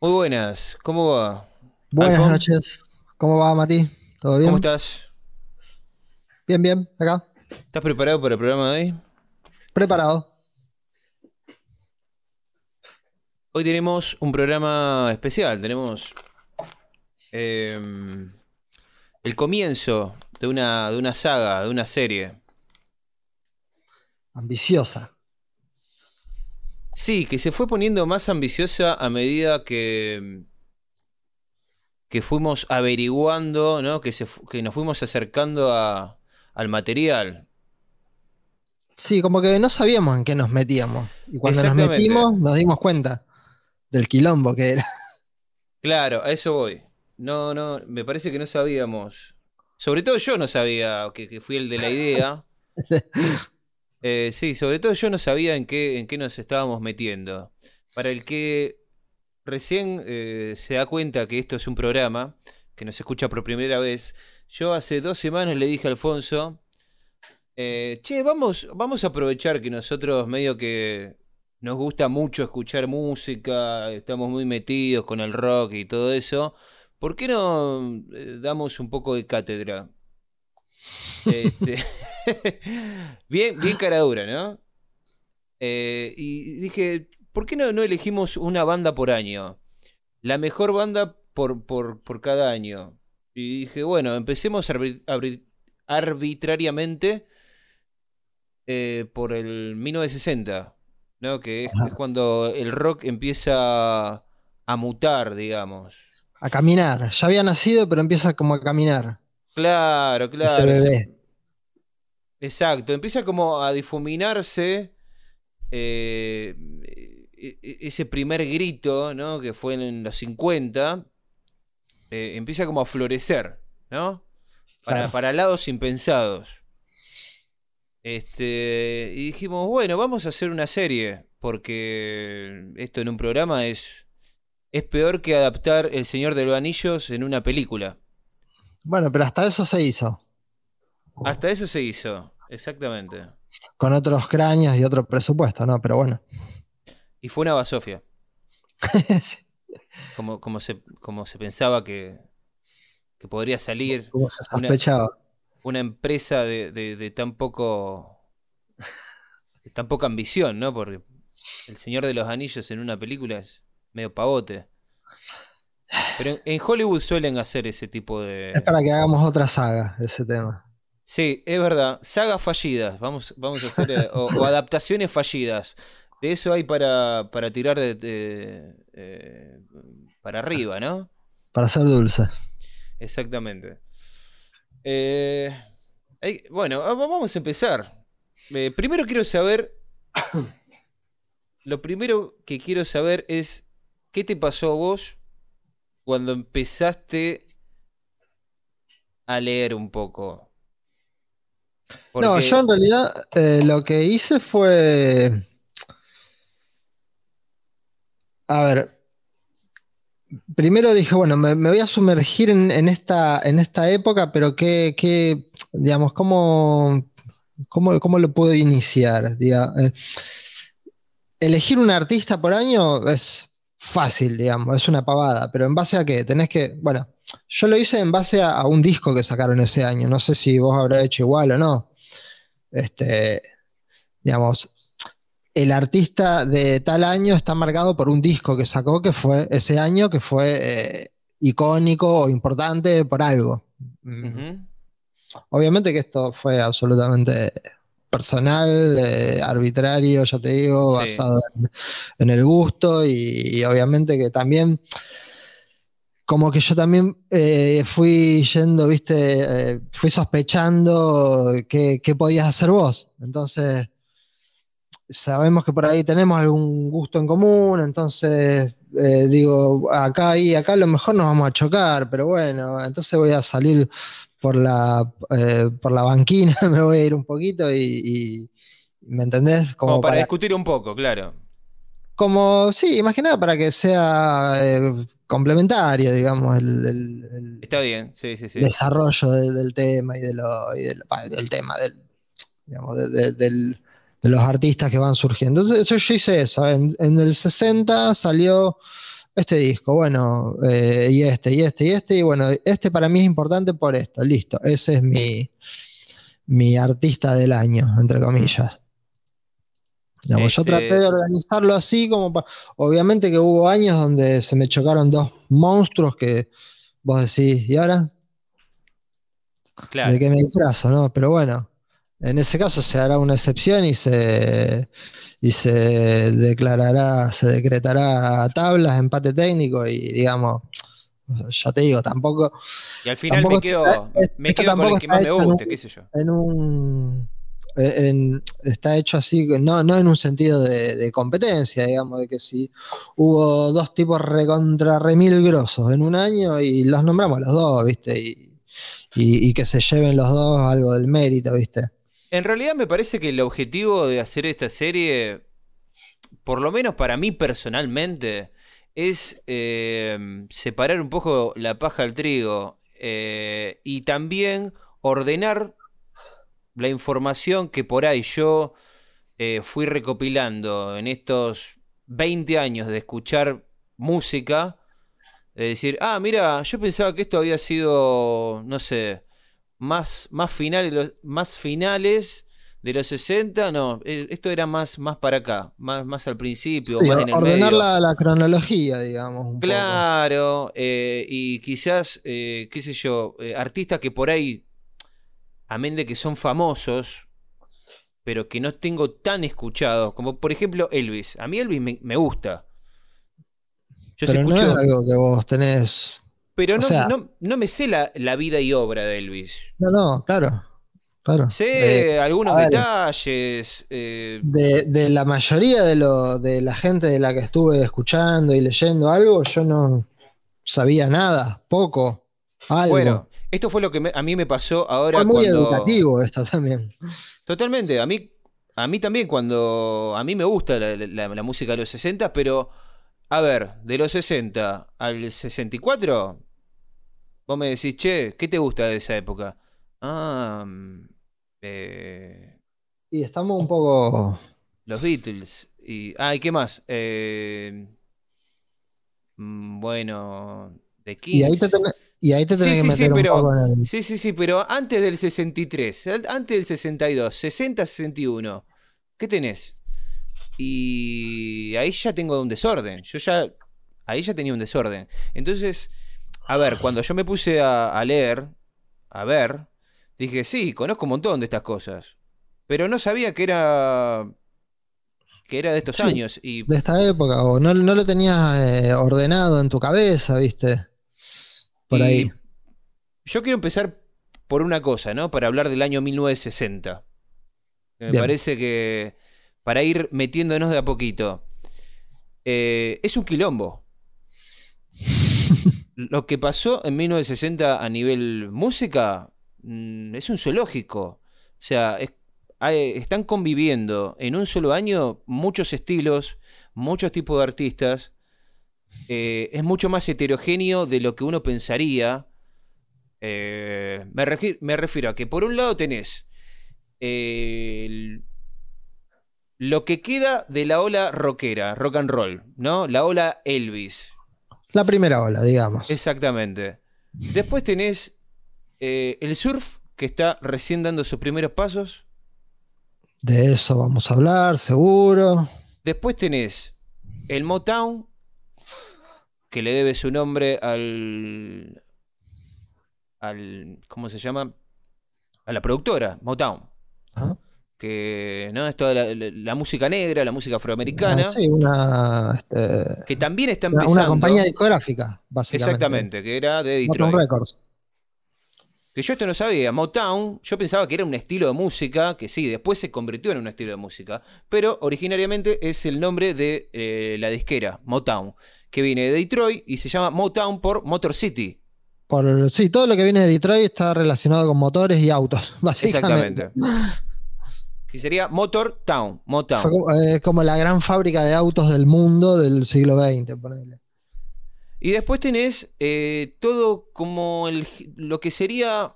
Muy buenas, ¿cómo va? Buenas Alfon, noches. ¿Cómo va, Mati? ¿Todo bien? ¿Cómo estás? Bien, bien, acá. ¿Estás preparado para el programa de hoy? Preparado. Hoy tenemos un programa especial, tenemos eh, el comienzo de una, de una saga, de una serie. Ambiciosa. Sí, que se fue poniendo más ambiciosa a medida que, que fuimos averiguando, ¿no? Que, se, que nos fuimos acercando a- al material. Sí, como que no sabíamos en qué nos metíamos. Y cuando nos metimos, nos dimos cuenta del quilombo que era. Claro, a eso voy. No, no, me parece que no sabíamos. Sobre todo yo no sabía, que, que fui el de la idea. Eh, sí, sobre todo yo no sabía en qué, en qué nos estábamos metiendo. Para el que recién eh, se da cuenta que esto es un programa, que nos escucha por primera vez, yo hace dos semanas le dije a Alfonso, eh, che, vamos, vamos a aprovechar que nosotros medio que nos gusta mucho escuchar música, estamos muy metidos con el rock y todo eso, ¿por qué no eh, damos un poco de cátedra? Este, bien, bien cara dura, ¿no? Eh, y dije, ¿por qué no, no elegimos una banda por año? La mejor banda por, por, por cada año. Y dije, bueno, empecemos arbit- arbit- arbitrariamente eh, por el 1960, ¿no? Que es, es cuando el rock empieza a mutar, digamos. A caminar. Ya había nacido, pero empieza como a caminar. Claro, Ese claro. bebé. Exacto, empieza como a difuminarse eh, e- e- ese primer grito, ¿no? Que fue en los 50, eh, empieza como a florecer, ¿no? Para, Claro. para lados impensados. Este, y dijimos, bueno, vamos a hacer una serie, porque esto en un programa es, es peor que adaptar El Señor de los Anillos en una película. Bueno, pero hasta eso se hizo. Hasta eso se hizo, exactamente. Con otros cráneos y otro presupuesto, ¿no? Pero bueno. Y fue una basofia. Sí, como, como, se, como se pensaba que, que podría salir como se Una- sospechaba. una empresa de, de- de tan poco de tan poca ambición, ¿no? Porque El Señor de los Anillos en una película es medio pavote. Pero en, en Hollywood suelen hacer ese tipo de... Es para que hagamos otra saga, ese tema. Sí, es verdad. Sagas fallidas. Vamos, vamos a hacer... eh, o, o adaptaciones fallidas. De eso hay para, para tirar de, de- eh, para arriba, ¿no? Para ser dulce. Exactamente. Eh, bueno, ah, va- vamos a empezar. Eh, primero quiero saber. Lo primero que quiero saber es. ¿Qué te pasó a vos cuando empezaste a leer un poco? No, yo en realidad eh, lo que hice fue. A ver, primero dije, bueno, me, me voy a sumergir en, en esta, en esta época, pero qué, qué, digamos, cómo, cómo, cómo lo puedo iniciar? Eh, elegir un artista por año es fácil, digamos, es una pavada, pero ¿en base a qué? Tenés que, bueno, yo lo hice en base a, a un disco que sacaron ese año, no sé si vos habrás hecho igual o no. Este, digamos, el artista de tal año está marcado por un disco que sacó que fue ese año que fue eh, icónico o importante por algo. Obviamente que esto fue absolutamente personal, eh, arbitrario, ya te digo, Sí. basado en, en el gusto y, y obviamente que también, como que yo también eh, fui yendo, viste, eh, fui sospechando qué, qué podías hacer vos. Entonces, sabemos que por ahí tenemos algún gusto en común, entonces eh, digo, acá y acá a lo mejor nos vamos a chocar, pero bueno, entonces voy a salir por la, por la banquina, me voy a ir un poquito y, y- ¿me entendés? Como, Como para, para, discutir un poco, claro. como, sí, más que nada para que sea complementario, digamos, el, el- el Está bien, sí, sí, sí. desarrollo de- del tema y, de lo, y del, tema, del, digamos, de, de- del- de los artistas que van surgiendo. Entonces yo, yo hice eso. En, en el 60 salió este disco, bueno, eh, y este, y este, y este, y bueno, este para mí es importante por esto, listo, ese es mi, mi artista del año, entre comillas. Yo Este- traté de organizarlo así, como pa- obviamente que hubo años donde se me chocaron dos monstruos que vos decís, ¿y ahora? Claro. ¿De qué me disfrazo? ¿no? Pero bueno, en ese caso se hará una excepción y se, y se declarará, se decretará a tablas, empate técnico y digamos, ya te digo, tampoco Y al final me quedo, me quedo con el que más me guste, qué sé yo. en un en- está hecho así, no, no en un sentido de, competencia, digamos, de que si hubo dos tipos recontra remil grosos en un año y los nombramos los dos, ¿viste? Y, y- que se lleven los dos algo del mérito, ¿viste? En realidad me parece que el objetivo de hacer esta serie, por lo menos para mí personalmente, es eh, separar un poco la paja del trigo eh, y también ordenar la información que por ahí yo eh, fui recopilando en estos 20 años de escuchar música. De decir, ah, mira, yo pensaba que esto había sido, no sé, más, más, finales, más finales de los 60. No, eh, esto era más, más para acá, más, más al principio, Sí, más en el ordenar medio. la, la cronología, digamos. un poco. Claro, eh, y quizás, eh, qué sé yo, eh, artistas que por ahí, amén de que son famosos, pero que no tengo tan escuchados, como por ejemplo Elvis. A mí Elvis me, me gusta. Yo Pero no escucho, es algo que vos tenés. pero no, sea- no, no me sé la, la vida y obra de Elvis. No, no, claro. Claro. Sé Eh, algunos ver. detalles. eh, de, de la mayoría de, lo, de la gente de la que estuve escuchando y leyendo algo, yo no sabía nada, poco, algo. bueno, esto fue lo que me- a mí me pasó ahora Fue muy cuando... educativo esto también. Totalmente, a mí, a mí también cuando... A mí me gusta la, la- la música de los 60, pero... A ver, de los 60 al 64, vos me decís, che, ¿qué te gusta de esa época? Ah, mm, eh, Y estamos un poco. los Beatles. Y, ah, ¿y qué más? Eh, mm, bueno, Y ahí te tenés, y ahí te Sí, tenés sí, que sí, meter pero- un poco en el- Sí, sí, sí, pero antes del 63, al- antes del 62, 60, 61, ¿qué tenés? Y ahí ya tengo un desorden. Yo ya, ahí ya tenía un desorden. Entonces, a ver, cuando yo me puse a, a leer, a ver, dije, sí, conozco un montón de estas cosas. Pero no sabía que era, que era de estos Sí. años. Y de esta época, o no, no lo tenías eh, ordenado en tu cabeza, ¿viste? Por Y ahí. Yo quiero empezar por una cosa, ¿no? Para hablar del año 1960. Me Bien. parece que para ir metiéndonos de a poquito. eh, es un quilombo. Lo que pasó en 1960 a nivel música mm, es un zoológico. O sea, es- hay- están conviviendo en un solo año muchos estilos, muchos tipos de artistas. Eh, es mucho más heterogéneo de lo que uno pensaría. Eh, me, regi- me refiero a que por un lado tenés eh, el- lo que queda de la ola rockera, rock and roll, ¿no? La ola Elvis, La primera ola, digamos. exactamente. Después tenés eh, el surf, que está recién dando sus primeros pasos. De eso vamos a hablar, seguro. Después tenés el Motown, que le debe su nombre al. al ¿Cómo se llama? A la productora, Motown. Que no es toda la, la- la música negra, la música afroamericana, Ah, sí, una, este, que también está empezando. una compañía discográfica, básicamente. Exactamente, que era de Motown Detroit. Records. Que yo esto no sabía. Motown, yo pensaba que era un estilo de música, que sí, después se convirtió en un estilo de música, pero originariamente es el nombre de eh, la disquera, Motown, que viene de Detroit y se llama Motown por Motor City. Por, sí, todo lo que viene de Detroit está relacionado con motores y autos, básicamente. Exactamente. Que sería Motor Town, Motown. Fue como, eh, como la gran fábrica de autos del mundo del siglo XX, ponele. Y después tenés eh, todo como el, lo que sería.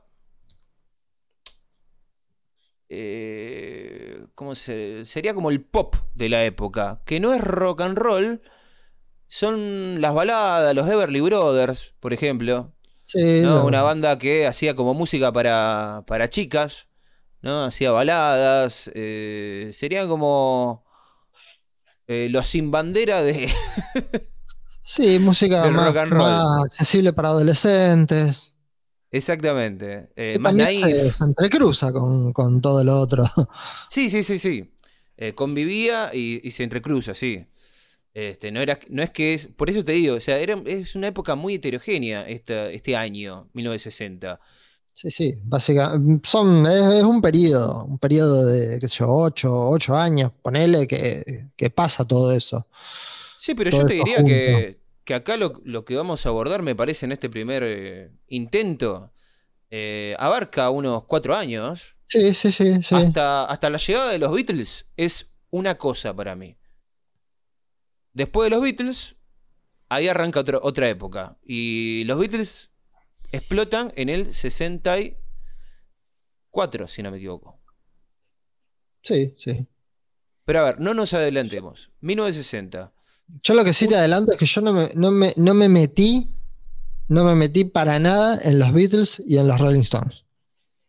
eh, ¿Cómo se.? Sería como el pop de la época. Que no es rock and roll, son las baladas, los Everly Brothers, por ejemplo. Sí, Una banda que hacía como música para, para chicas, ¿no? Hacía baladas, eh, serían como eh, los sin bandera de... sí, música más, rock and roll. más accesible para adolescentes. Exactamente. eh, que más también se, se entrecruza con, con todo lo otro. Sí, sí, sí, sí. Eh, convivía y, y se entrecruza, sí. Este, no, era, no es que es. Por eso te digo, o sea, era, es una época muy heterogénea esta, este año, 1960. Sí, sí, básicamente. Son, es, es un periodo, un periodo de, qué sé yo, ocho, ocho años, ponele que, que pasa todo eso. Sí, pero yo te diría que, que acá lo, lo que vamos a abordar, me parece, en este primer eh, intento, eh, abarca unos cuatro años. Sí, sí, sí, sí. Hasta, hasta la llegada de los Beatles es una cosa para mí. Después de los Beatles, ahí arranca otro- otra época. Y los Beatles explotan en el 64, si no me equivoco. Sí, sí. Pero a ver, no nos adelantemos. 1960. Yo lo que sí te adelanto es que yo no me, no me, no me metí, no me metí para nada en los Beatles y en los Rolling Stones.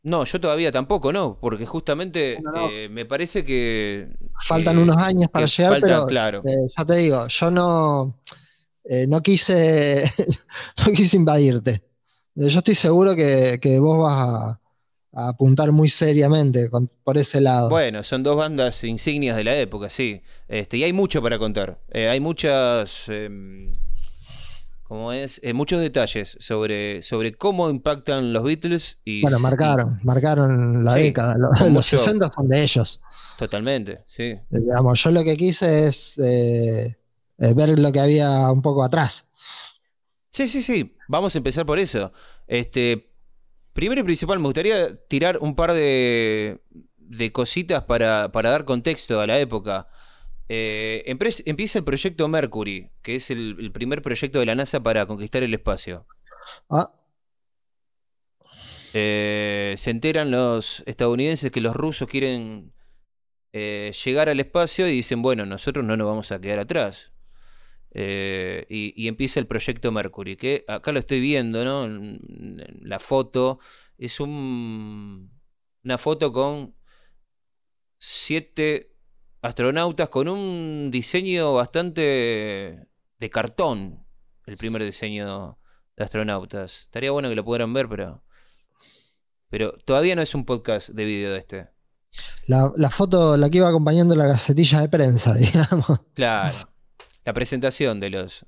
No, yo todavía tampoco, no, porque justamente No, no. eh, me parece que. Faltan unos años para llegar, falta, pero claro. eh, ya te digo, yo no, eh, no quise, no quise invadirte. Yo estoy seguro que, que vos vas a, a apuntar muy seriamente con- por ese lado. Bueno, son dos bandas insignias de la época, sí. Este, y hay mucho para contar. Eh, hay muchas. em, ¿Cómo es? Eh, muchos detalles sobre, sobre cómo impactan los Beatles y. Bueno, marcaron, marcaron la Sí, década. Los, los mucho- 60 son de ellos. Totalmente, sí. Eh, Digamos, yo lo que quise es eh, eh, ver lo que había un poco atrás. Sí, sí, sí. Vamos a empezar por eso. Este, primero y principal, me gustaría tirar un par de, de cositas para, para dar contexto a la época. Eh, empieza el proyecto Mercury, que es el, el primer proyecto de la NASA para conquistar el espacio. Ah, Eh, se enteran los estadounidenses que los rusos quieren eh, llegar al espacio y dicen, bueno, nosotros no nos vamos a quedar atrás. Eh, y, y empieza el proyecto Mercury, que acá lo estoy viendo, ¿no? La foto es un, una foto con siete astronautas con un diseño bastante de cartón, el primer diseño de astronautas. Estaría bueno que lo pudieran ver, pero... Pero todavía no es un podcast de vídeo de este. la, la foto, la que iba acompañando la gacetilla de prensa, digamos. Claro. La presentación de los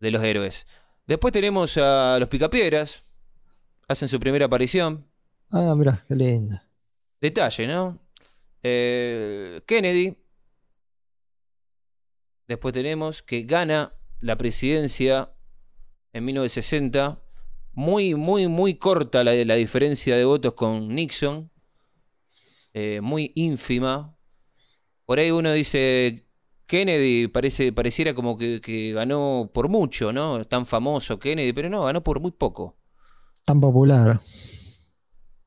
de los héroes. Después tenemos a los Picapiedras. Hacen su primera aparición. Ah, mira, qué lindo. Detalle, ¿no? Eh, Kennedy. Después tenemos que gana la presidencia en 1960. Muy, muy, muy corta la, la diferencia de votos con Nixon. Eh, muy ínfima. Por ahí uno dice, Kennedy parece, pareciera como que, que ganó por mucho, ¿no? Tan famoso Kennedy, pero no, ganó por muy poco. Tan popular.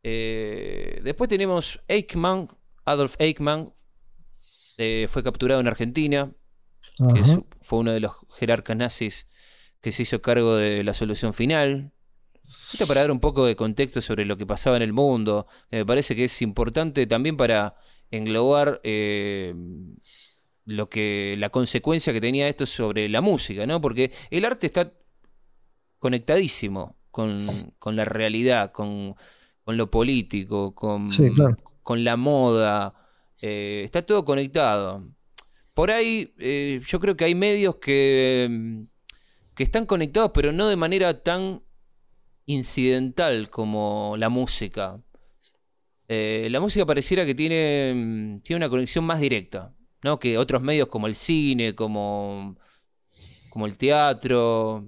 Eh, después tenemos Eichmann, Adolf Eichmann, eh, fue capturado en Argentina, que es- fue uno de los jerarcas nazis que se hizo cargo de la solución final. Esto para dar un poco de contexto sobre lo que pasaba en el mundo. Eh, me parece que es importante también para englobar lo que la consecuencia que tenía esto sobre la música, ¿no? Porque el arte está conectadísimo con, con la realidad, con, con lo político, con, Sí, claro. con la moda. eh, está todo conectado. Por ahí eh, yo creo que hay medios que, mm, que están conectados, pero no de manera tan incidental como la música. Eh, la música pareciera que tiene, mm, tiene una conexión más directa, ¿no? Que otros medios como el cine, como, como el teatro.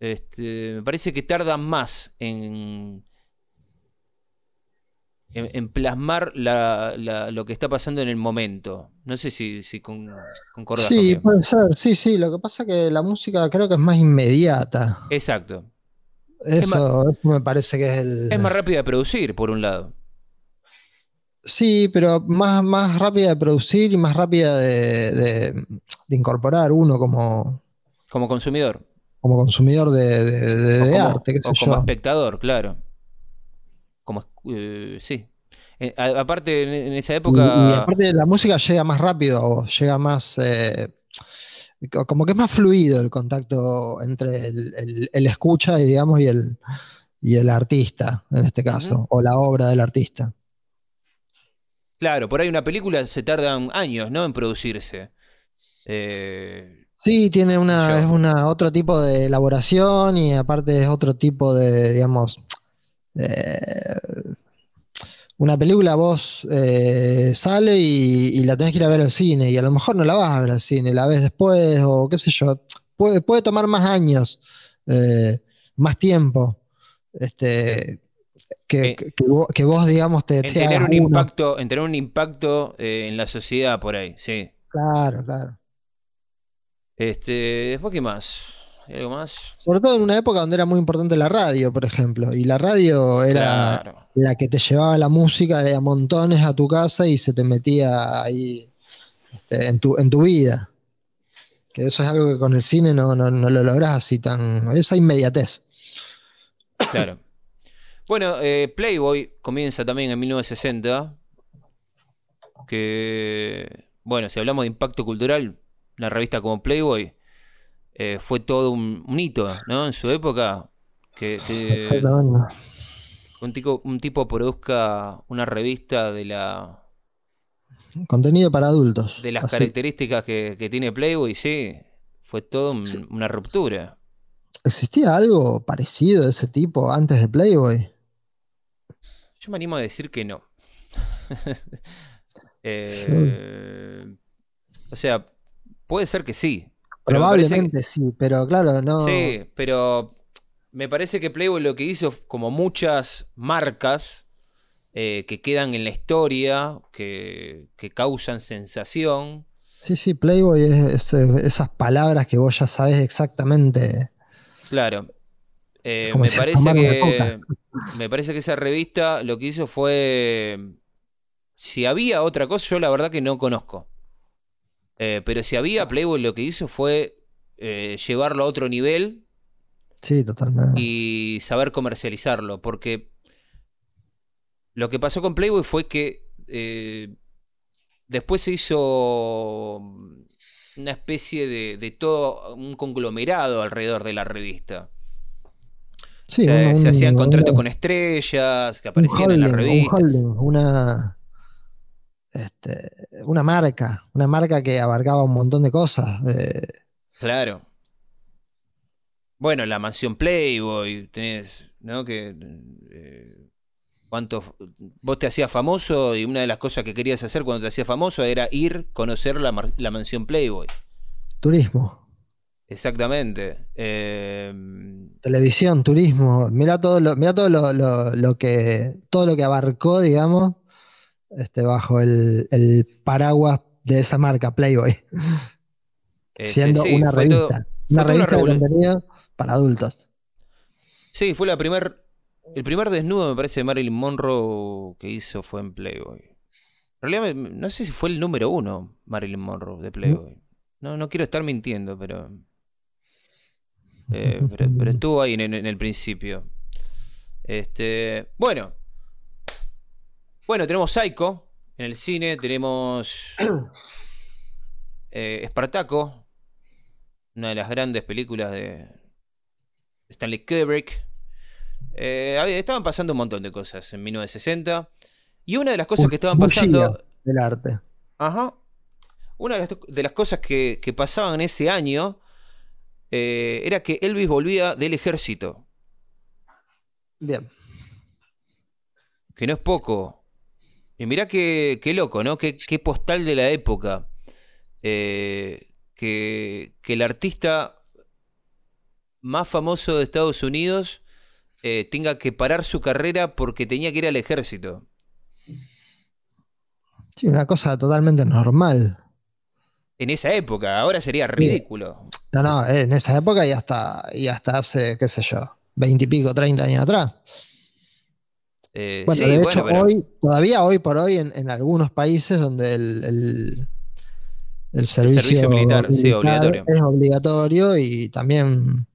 Este, me parece que tardan más en, en, en plasmar la- la- lo que está pasando en el momento. No sé si, si con, concordás Sí, conmigo. puede ser, sí, sí. Lo que pasa es que la música creo que es más inmediata. Exacto. Eso, eso me parece que es el. Es más rápida de producir, por un lado. Sí, pero más, más rápida de producir y más rápida de, de- de incorporar uno como, Como consumidor. Como consumidor de, arte, qué sé o como espectador, claro. Como, eh, sí. Eh, aparte, en, esa época. Y, aparte, la música llega más rápido, llega más. Eh, como que es más fluido el contacto entre el, escucha, digamos, y el, y el artista, en este caso, o la obra del artista. Claro, por ahí una película se tardan años, ¿no? En producirse. Eh, sí, tiene una, es una otro tipo de elaboración y aparte es otro tipo de, digamos, eh, una película vos eh, sale y, la tenés que ir a ver al cine y a lo mejor no la vas a ver al cine, la ves después o qué sé yo. Puede, puede tomar más años, más tiempo. Este, que, vos, digamos, te, en tener un impacto En tener un impacto en la sociedad por ahí, sí. Claro, claro. Este, después, ¿qué más? ¿Algo más? Sobre todo en una época donde era muy importante la radio, por ejemplo. Y la radio era la que te llevaba la música de a montones a tu casa y se te metía ahí este, en, tu, en tu vida. Que eso es algo que con el cine no, no, lo logras así tan. Esa inmediatez. Claro. Bueno, eh, Playboy comienza también en 1960. Que. Bueno, si hablamos de impacto cultural, una revista como Playboy eh, fue todo un, hito, ¿no? En su época, que, un, tipo, un tipo produzca una revista de la... Contenido para adultos. De las características que, tiene Playboy, sí, fue todo una ruptura. ¿Existía algo parecido de ese tipo antes de Playboy? Yo me animo a decir que no. Eh, o sea, puede ser que sí, Probablemente sí, pero claro, no. Sí, pero me parece que Playboy lo que hizo, como muchas marcas eh, que quedan en la historia, que, causan sensación. Sí, sí, Playboy es, esas palabras que vos ya sabés exactamente. Claro. Eh, me, parece que, me parece que esa revista lo que hizo fue. Si había otra cosa, yo la verdad que no conozco. Eh, pero si había, Playboy lo que hizo fue eh, llevarlo a otro nivel. Sí, totalmente. Y saber comercializarlo. Porque lo que pasó con Playboy fue que después se hizo una especie de, todo un conglomerado alrededor de la revista. Sí, se hacían contratos con estrellas que aparecían en la revista. una, este, una marca, una marca que abarcaba un montón de cosas. Eh. Claro. Bueno, la mansión Playboy, tenés, ¿no? Que eh, cuánto vos te hacías famoso y una de las cosas que querías hacer cuando te hacías famoso era ir conocer la, mansión Playboy. Turismo. Exactamente. Em, Televisión, turismo. Mira todo lo, mira todo lo, que todo lo que abarcó, digamos, este, bajo el, paraguas de esa marca, Playboy. Este, siendo una revista. una revista de contenido para adultos. Sí, fue la primer, el primer desnudo, me parece, de Marilyn Monroe que hizo fue en Playboy. En realidad, no sé si fue el número uno Marilyn Monroe de Playboy. No, no quiero estar mintiendo, pero, eh, pero, estuvo ahí en, en, el principio. Este, bueno, bueno, tenemos Psycho en el cine, tenemos eh, Espartaco, una de las grandes películas de Stanley Kubrick. Eh, estaban pasando un montón de cosas en 1960. Y una de las cosas que estaban pasando. Del arte. Ajá. Una de las, cosas que, pasaban en ese año eh, era que Elvis volvía del ejército. Bien. Que no es poco. Y mirá qué, loco, ¿no? Qué, postal de la época. Eh, que, el artista más famoso de Estados Unidos eh, tenga que parar su carrera porque tenía que ir al ejército. Sí, una cosa totalmente normal. En esa época, ahora sería ridículo. No, no, en esa época y hasta, y hasta hace, qué sé yo, veintipico, treinta años atrás. Eh, bueno, de hecho, hoy, todavía hoy por hoy, en, algunos países donde el, el servicio, militar, sí, obligatorio. Es obligatorio y también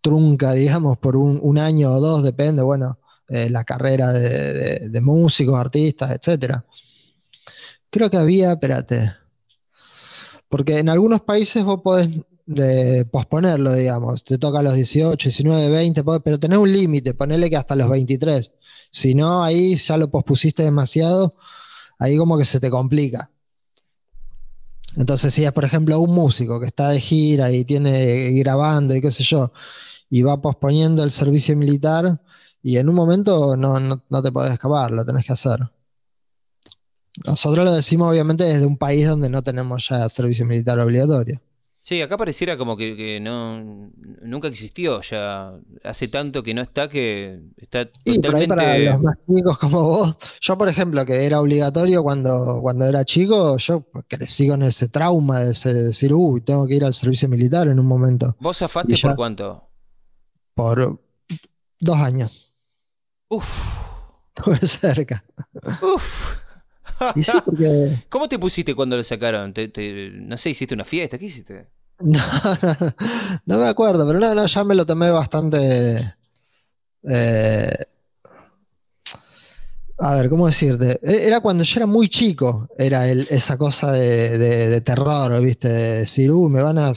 trunca, digamos, por un, año o dos, depende, bueno, eh, la carrera de, músicos, artistas, etcétera. Creo que había, espérate, porque en algunos países vos podés posponerlo, digamos, te toca a los 18, 19, 20, pero tenés un límite, ponele que hasta los 23. Si no, ahí ya lo pospusiste demasiado, ahí como que se te complica. Entonces, si es, por ejemplo, un músico que está de gira y tiene grabando y qué sé yo, y va posponiendo el servicio militar, y en un momento no, no, te podés escapar, lo tenés que hacer. Nosotros lo decimos obviamente desde un país donde no tenemos ya servicio militar obligatorio. Sí, acá pareciera como que, no nunca existió ya. Hace tanto que no está que está totalmente... pero ahí para los más chicos como vos, yo por ejemplo que era obligatorio cuando, cuando era chico, yo crecí con ese trauma de, decir, uy, tengo que ir al servicio militar en un momento. ¿Vos zafaste por cuánto? Por dos años. Uf. Estuve cerca. Uf. Y sí, porque... ¿Cómo te pusiste cuando lo sacaron? no sé, hiciste una fiesta, ¿qué hiciste? No, no, me acuerdo, pero no, no, ya me lo tomé bastante. Eh, a ver, ¿cómo decirte? E, era cuando yo era muy chico, era esa cosa de, terror, ¿viste? De decir, uh, me van a.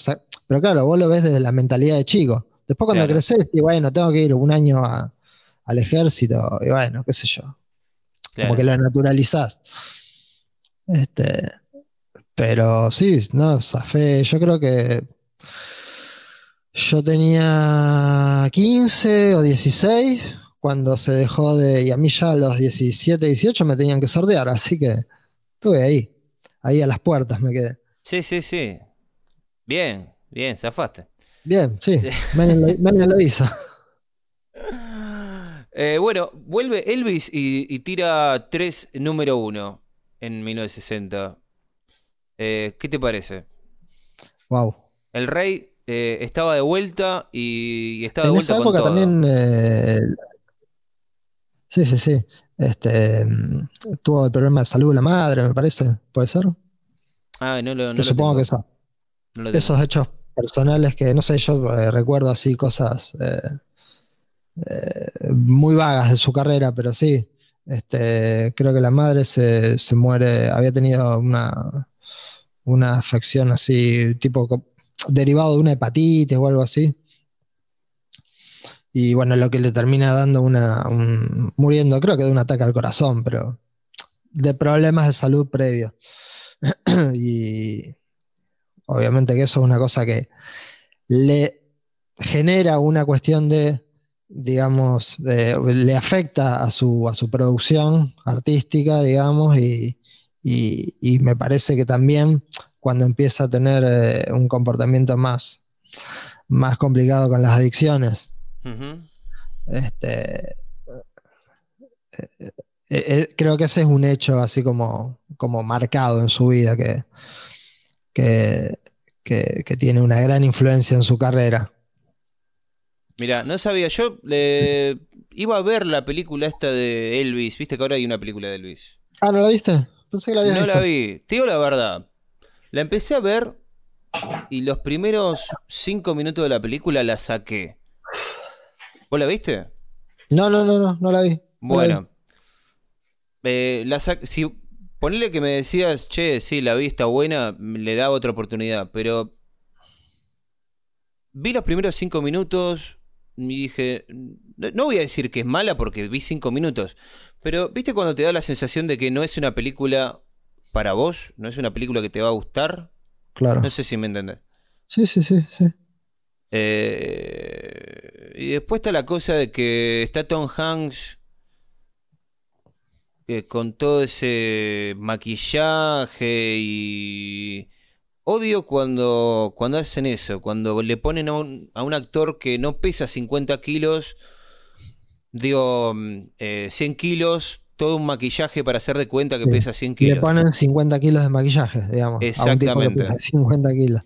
Pero claro, vos lo ves desde la mentalidad de chico. Después, cuando creces, y bueno, tengo que ir un año al ejército, y bueno, qué sé yo. Como que lo naturalizás. Este, pero sí, no, zafé. Yo creo que yo tenía 15 o 16 cuando se dejó de. Y a mí ya a los 17, 18 me tenían que sortear, así que estuve ahí. Ahí a las puertas me quedé. Sí, sí, sí. Bien, bien, zafaste. Bien, sí. Menos lo, hizo. Eh, bueno, vuelve Elvis y, tira 3 número 1 en 1960. Eh, ¿Qué te parece? Wow. El rey eh, estaba de vuelta y, estaba de vuelta esa época también. Eh, sí, sí, sí. Este, tuvo el problema de salud de la madre, me parece. ¿Puede ser? Ah, no lo. No supongo que eso. esos hechos personales que, no sé, yo recuerdo así cosas muy vagas de su carrera, pero sí. Este, creo que la madre se, se muere, había tenido una, una afección así, tipo derivado de una hepatitis o algo así. Y bueno, lo que le termina dando una, muriendo, creo que de un ataque al corazón, pero de problemas de salud previos. y obviamente que eso es una cosa que le genera una cuestión de, digamos, le afecta a su, a su producción artística, digamos, y, y, me parece que también cuando empieza a tener eh, un comportamiento más, más complicado con las adicciones, este, eh, eh, creo que ese es un hecho así como, como marcado en su vida que, que, que, tiene una gran influencia en su carrera. Mira, no sabía, yo iba a ver la película esta de Elvis, viste que ahora hay una película de Elvis. Ah, ¿no la viste? No la vi. Te digo la verdad. La empecé a ver y los primeros cinco minutos de la película la saqué. ¿Vos la viste? No, no, no, no, no la vi. bueno. Eh, si ponele que me decías, che, sí, la vi, está buena, le da otra oportunidad, pero vi los primeros cinco minutos y dije, no voy a decir que es mala porque vi cinco minutos, pero, ¿viste cuando te da la sensación de que no es una película para vos? ¿No es una película que te va a gustar? Claro. No sé si me entendés. Sí, sí, sí, sí. Eh, y después está la cosa de que está Tom Hanks eh, con todo ese maquillaje y... Odio cuando, cuando hacen eso, cuando le ponen a un, a un actor que no pesa 50 kilos digo, 100 eh, kilos, todo un maquillaje para hacer de cuenta que pesa 100 kilos. Le ponen 50 kilos de maquillaje, digamos. Exactamente. 50 kilos.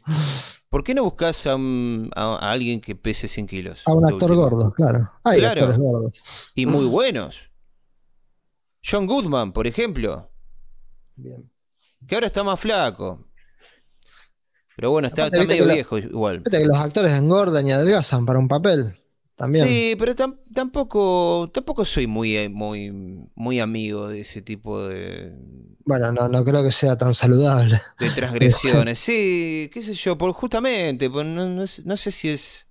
¿Por qué no buscas a, alguien que pese 100 kilos? A un actor gordo, claro. Hay actores gordos. Y muy buenos. John Goodman, por ejemplo. Bien. Que ahora está más flaco. Pero bueno, está, está medio lo- viejo igual. Viste que los actores engordan y adelgazan para un papel. También. Sí, pero tam- tampoco, tampoco soy muy, eh, muy, muy amigo de ese tipo de, Bueno, no, no creo que sea tan saludable. de transgresiones. Sí, qué sé yo, por justamente, pues no, no sé- no sé si es...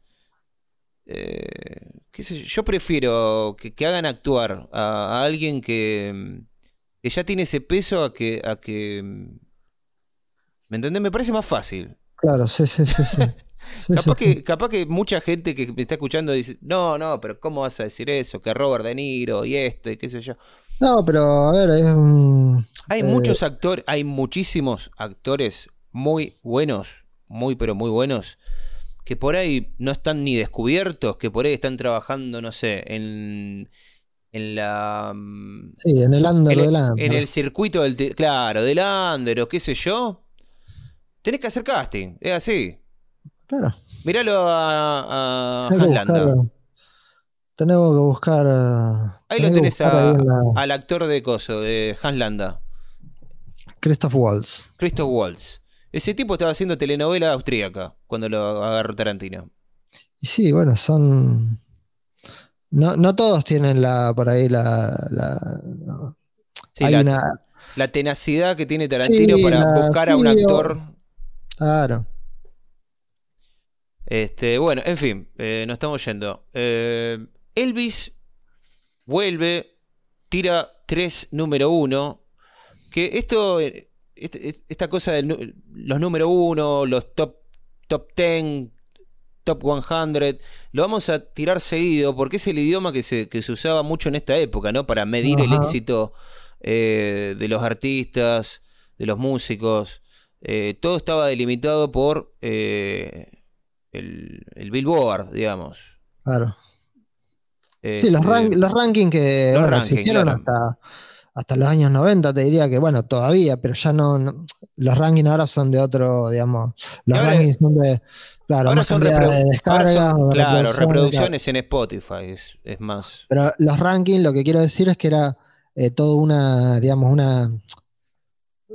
eh, qué sé yo, yo prefiero que, que hagan actuar a, a alguien que, que ya tiene ese peso a que, a que... ¿Me entendés? Me parece más fácil. Claro, sí, sí, sí, sí. Capaz que, capaz que mucha gente que me está escuchando dice, no, no, pero ¿cómo vas a decir eso? Que Robert De Niro y esto y qué sé yo. No, pero a ver, es un. Hay Eh, muchos actores, hay muchísimos actores muy buenos, muy pero muy buenos, que por ahí no están ni descubiertos, que por ahí están trabajando, no sé, en, en la... mm, Sí, en el under en del el, under. en el circuito del... Claro, del under o qué sé yo. Tenés que hacer casting, es así. Claro. Míralo a, a Haslanda. buscar- Tenemos que buscar. eh, Ahí lo tenés a- ahí la- al actor de Coso, de Hans Landa, Christoph Waltz. Christoph Waltz. Ese tipo estaba haciendo telenovela austríaca cuando lo agarró Tarantino. Y sí, bueno, son. No, no todos tienen la por ahí la. la- no. Sí, Hay la, una. la tenacidad que tiene Tarantino Sí, para buscar a un actor. Claro. Este, bueno, en fin, eh, nos estamos yendo. Eh, Elvis vuelve, tira 3 número 1. Que esto, eh, este- es- esta cosa de los número 1, los top, top 10, top 100, lo vamos a tirar seguido porque es el idioma que se, que se usaba mucho en esta época, ¿no? Para medir el éxito eh, de los artistas, de los músicos. Todo estaba delimitado por el, el Billboard, digamos. Claro. Sí, los, Este, los rankings que los bueno, rankings, existieron claro. hasta, hasta los años 90, te diría que, bueno, todavía, pero ya no, no- los rankings ahora son de otro, digamos, los ahora- rankings son de, claro, ahora son, reprodu- de ahora descargas, son, o de claro, reproducciones, reproducciones en Spotify, es, es más. Pero los rankings, lo que quiero decir es que era eh, toda una, digamos, una,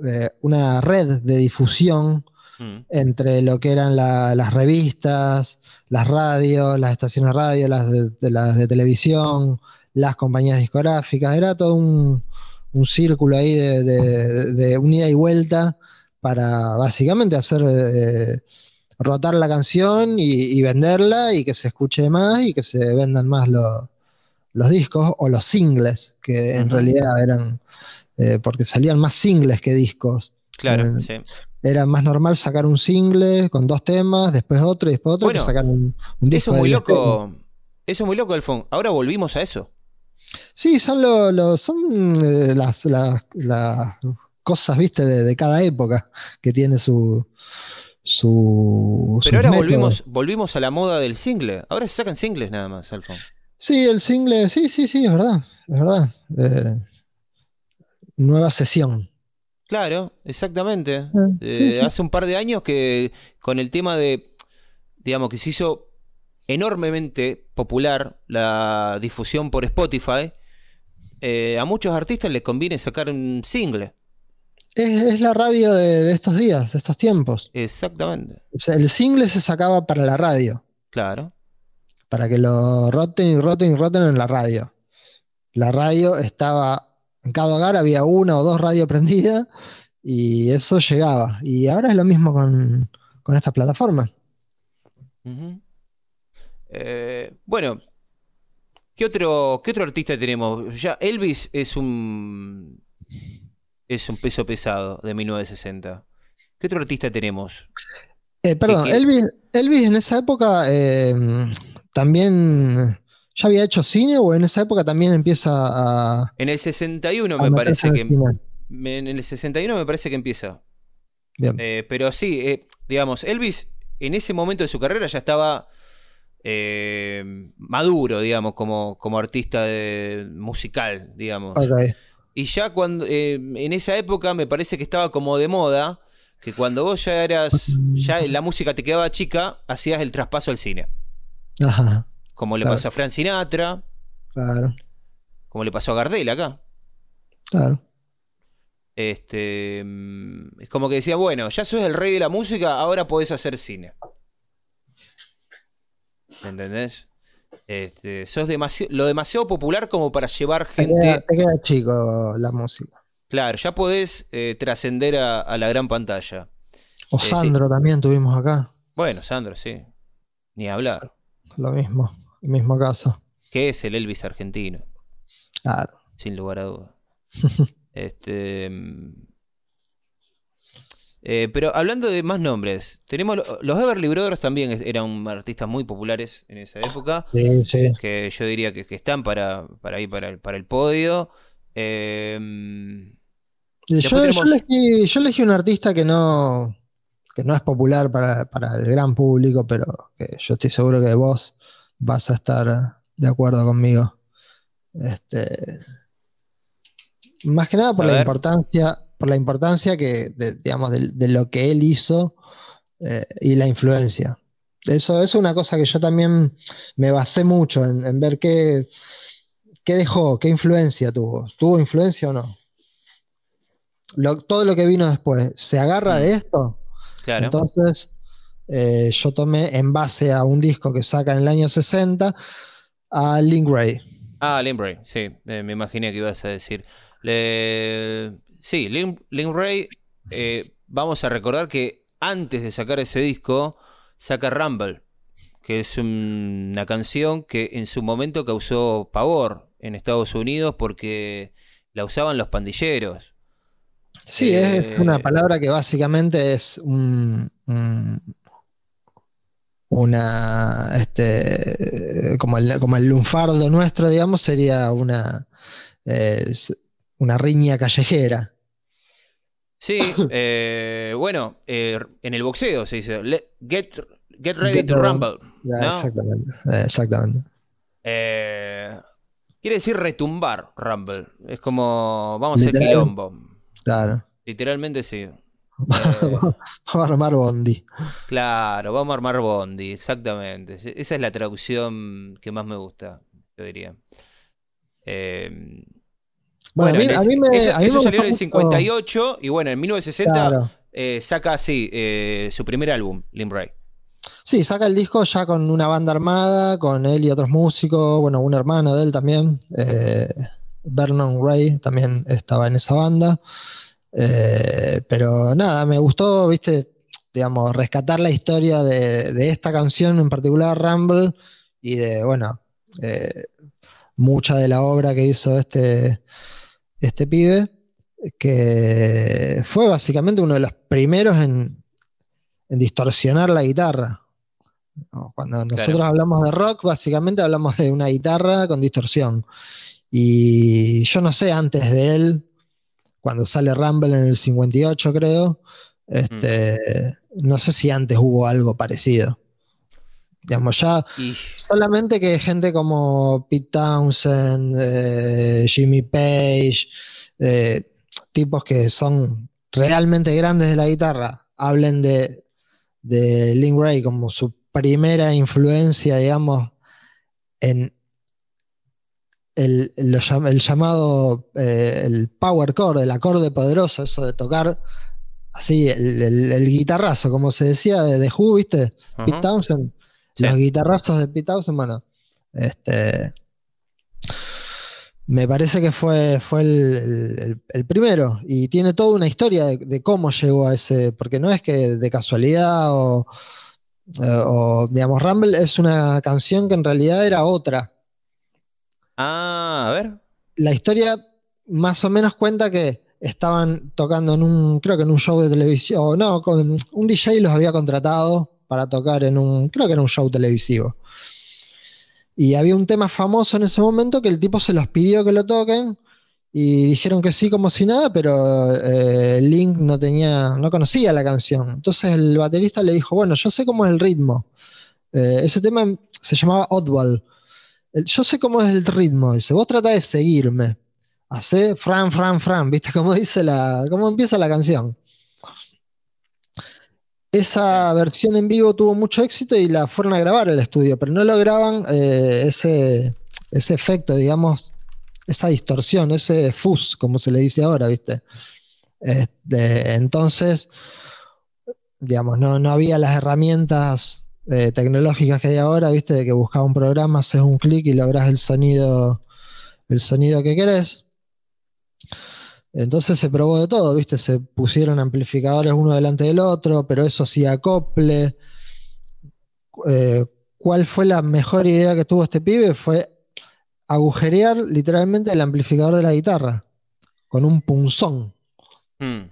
eh, una red de difusión Mm. entre lo que eran la- las revistas, las radios, las estaciones de radio, las de, de- las de televisión, las compañías discográficas. Era todo un, un círculo ahí de, de, de un ida y vuelta para básicamente hacer eh, rotar la canción y, y venderla y que se escuche más y que se vendan más los, los discos o los singles, que en realidad eran, eh, porque salían más singles que discos. Claro, Eh, sí. Era más normal sacar un single con dos temas, después otro y después otro, Bueno, que sacar un, un disco Eso es muy diez temas. loco. Eso es muy loco, Alfon. Ahora volvimos a eso. Sí, son, lo- lo- son eh, las, las- las cosas, viste, de, de cada época que tiene su. su Pero ahora métodos. volvimos, volvimos a la moda del single. Ahora se sacan singles nada más, Alfon. Sí, el single, sí, sí, sí, es verdad, es verdad. Eh, nueva sesión. Claro, exactamente. Sí, Eh. Hace un par de años que con el tema de, digamos, que se hizo enormemente popular la difusión por Spotify, eh, a muchos artistas les conviene sacar un single. Es, es la radio de, de estos días, de estos tiempos. Exactamente. O sea, el single se sacaba para la radio. Claro. para que lo roten y roten y roten en la radio. La radio estaba, en cada hogar había una o dos radios prendidas y eso llegaba. Y ahora es lo mismo con, con esta plataforma. Ujú. Eh, bueno, ¿qué otro, ¿qué otro artista tenemos? Ya Elvis es un es un peso pesado de 1960. ¿Qué otro artista tenemos? Eh, perdón? Elvis, Elvis en esa época eh, también ya había hecho cine o en esa época también empieza a... En el 61 a me parece que me- en el 61 me parece que empieza. Bien. Eh, pero sí, eh, digamos, Elvis en ese momento de su carrera ya estaba eh, maduro, digamos, como, como artista de- musical, digamos. Y ya cuando en esa época me parece que estaba como de moda que cuando vos ya eras, ya la música te quedaba chica, hacías el traspaso al cine. Ajá, Como le Claro. pasó a Frank Sinatra, claro, como le pasó a Gardel acá. claro. Este, mm, es como que decía, bueno, ya sos el rey de la música, ahora podés hacer cine. ¿Me entendés? Este, sos lo demasiado popular como para llevar gente. Te queda, chico la música. Claro, ya podés eh, trascender a, la gran pantalla. O este, Sandro también tuvimos acá. Bueno, Sandro, sí. Ni hablar. Lo mismo, mismo caso. ¿Qué es el Elvis argentino? Claro. Sin lugar a dudas. este. Eh, pero hablando de más nombres, tenemos los Everly Brothers también eran artistas muy populares en esa época. Sí, sí. Que yo diría que, están para, para ir para el, para el podio. Em, yo, elegí, un artista que no, que no es popular para, para, el gran público, pero que yo estoy seguro que vos vas a estar de acuerdo conmigo. Este, más que nada por la importancia por la importancia que, de, digamos, de, lo que él hizo eh, y la influencia. Eso, es una cosa que yo también me basé mucho en, ver qué, qué, dejó, qué influencia tuvo. ¿Tuvo influencia o no? todo lo que vino después, ¿se agarra de esto? Claro. Entonces, eh, yo tomé en base a un disco que saca en el año 60 a Link Ray. Ah, Link Ray, sí, me imaginé que ibas a decir. Le... Sí, Link, Ray, eh, vamos a recordar que antes de sacar ese disco, saca Rumble, que es una canción que en su momento causó pavor en Estados Unidos porque la usaban los pandilleros. Sí, es eh, una palabra que básicamente es un, una, este, como el, como el lunfardo nuestro, digamos, sería una, una riña callejera. Sí, eh, bueno, eh, en el boxeo se dice, get, get ready to rumble. Exactamente, exactamente. Eh, quiere decir retumbar rumble. Es como, vamos a hacer quilombo. Claro. Literalmente sí. vamos a armar Bondi. Claro, vamos a armar Bondi, exactamente. Esa es la traducción que más me gusta, yo diría. Eh, bueno, a mí, me, eso, salió en el 58 y bueno, en 1960 eh, saca así eh, su primer álbum, Lim Ray. Sí, saca el disco ya con una banda armada, con él y otros músicos, bueno, un hermano de él también, eh, Vernon Ray también estaba en esa banda. Pero nada, me gustó, viste, digamos, rescatar la historia de, de esta canción en particular, Rumble, y de, bueno, mucha de la obra que hizo este este pibe, que fue básicamente uno de los primeros en, distorsionar la guitarra. Cuando nosotros hablamos de rock, básicamente hablamos de una guitarra con distorsión. Y yo no sé, antes de él, cuando sale Rumble en el 58, creo, este, mm. no sé si antes hubo algo parecido. Digamos, ya solamente que gente como Pete Townsend, eh, Jimmy Page, eh, tipos que son realmente grandes de la guitarra, hablen de, de Link Ray como su primera influencia, digamos, en el, llamado eh, el power chord, el acorde poderoso, eso de tocar así, el, guitarrazo, como se decía de The Who, ¿viste? Pete Townsend los guitarrazos de Pete Townsend, bueno, este, me parece que fue, fue el, primero y tiene toda una historia de, cómo llegó a ese, porque no es que de casualidad o, o, digamos, Rumble es una canción que en realidad era otra. Ah, a ver. La historia más o menos cuenta que estaban tocando en un, creo que en un show de televisión, no, con un DJ los había contratado para tocar en un, creo que era un show televisivo. Y había un tema famoso en ese momento que el tipo se los pidió que lo toquen y dijeron que sí como si nada, pero eh, Link no tenía, no conocía la canción. Entonces el baterista le dijo, bueno, yo sé cómo es el ritmo. Eh, ese tema se llamaba Oddball. Yo sé cómo es el ritmo. Dice, vos trata de seguirme. Hace fran, fran, fran, ¿viste cómo dice la, cómo empieza la canción? Esa versión en vivo tuvo mucho éxito y la fueron a grabar el estudio, pero no lograban eh, ese, ese efecto, digamos, esa distorsión, ese fuzz, como se le dice ahora, ¿viste? Este, entonces, digamos, no, no había las herramientas eh, tecnológicas que hay ahora, viste, de que buscas un programa, haces un clic y logras el sonido, el sonido que querés. Entonces se probó de todo, viste, se pusieron amplificadores uno delante del otro, pero eso sí acople. Eh, ¿Cuál fue la mejor idea que tuvo este pibe? Fue agujerear literalmente el amplificador de la guitarra con un punzón. Hmm.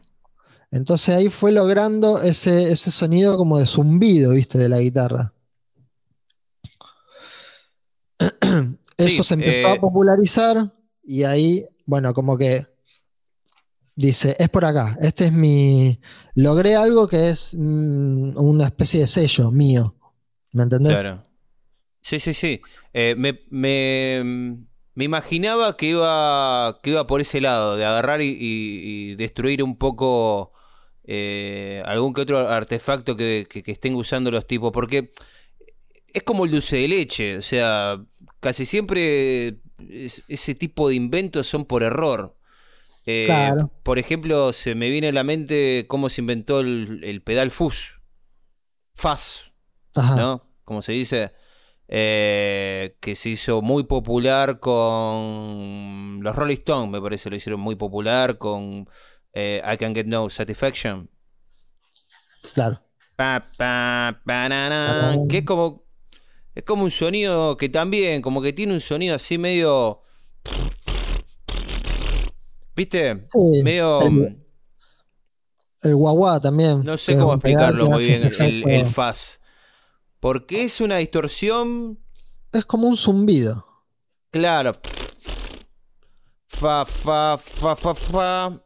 Entonces ahí fue logrando ese, sonido como de zumbido, viste, de la guitarra. Eso se empezó a eh, popularizar y ahí, bueno, como que dice, es por acá, este es mi... Logré algo que es mm, una especie de sello mío, ¿me entendés? Claro. Sí, sí, sí. Eh, me, imaginaba que iba, que iba por ese lado, de agarrar y destruir un poco eh, algún que otro artefacto que, estén usando los tipos, porque es como el dulce de leche, o sea, casi siempre ese tipo de inventos son por error. Eh, por ejemplo, se me viene a la mente cómo se inventó el, pedal fuzz, fuzz, ¿no? Como se dice, eh, que se hizo muy popular con los Rolling Stones, me parece, lo hicieron muy popular con eh, I Can Get No Satisfaction. Claro. que es como. Es como un sonido que también, como que tiene un sonido así medio. ¿Viste? medio. El, guagua también. No sé cómo explicarlo muy bien, el, el fuzz. Porque es una distorsión. Es como un zumbido. Claro. Fa, fa, fa, fa, fa.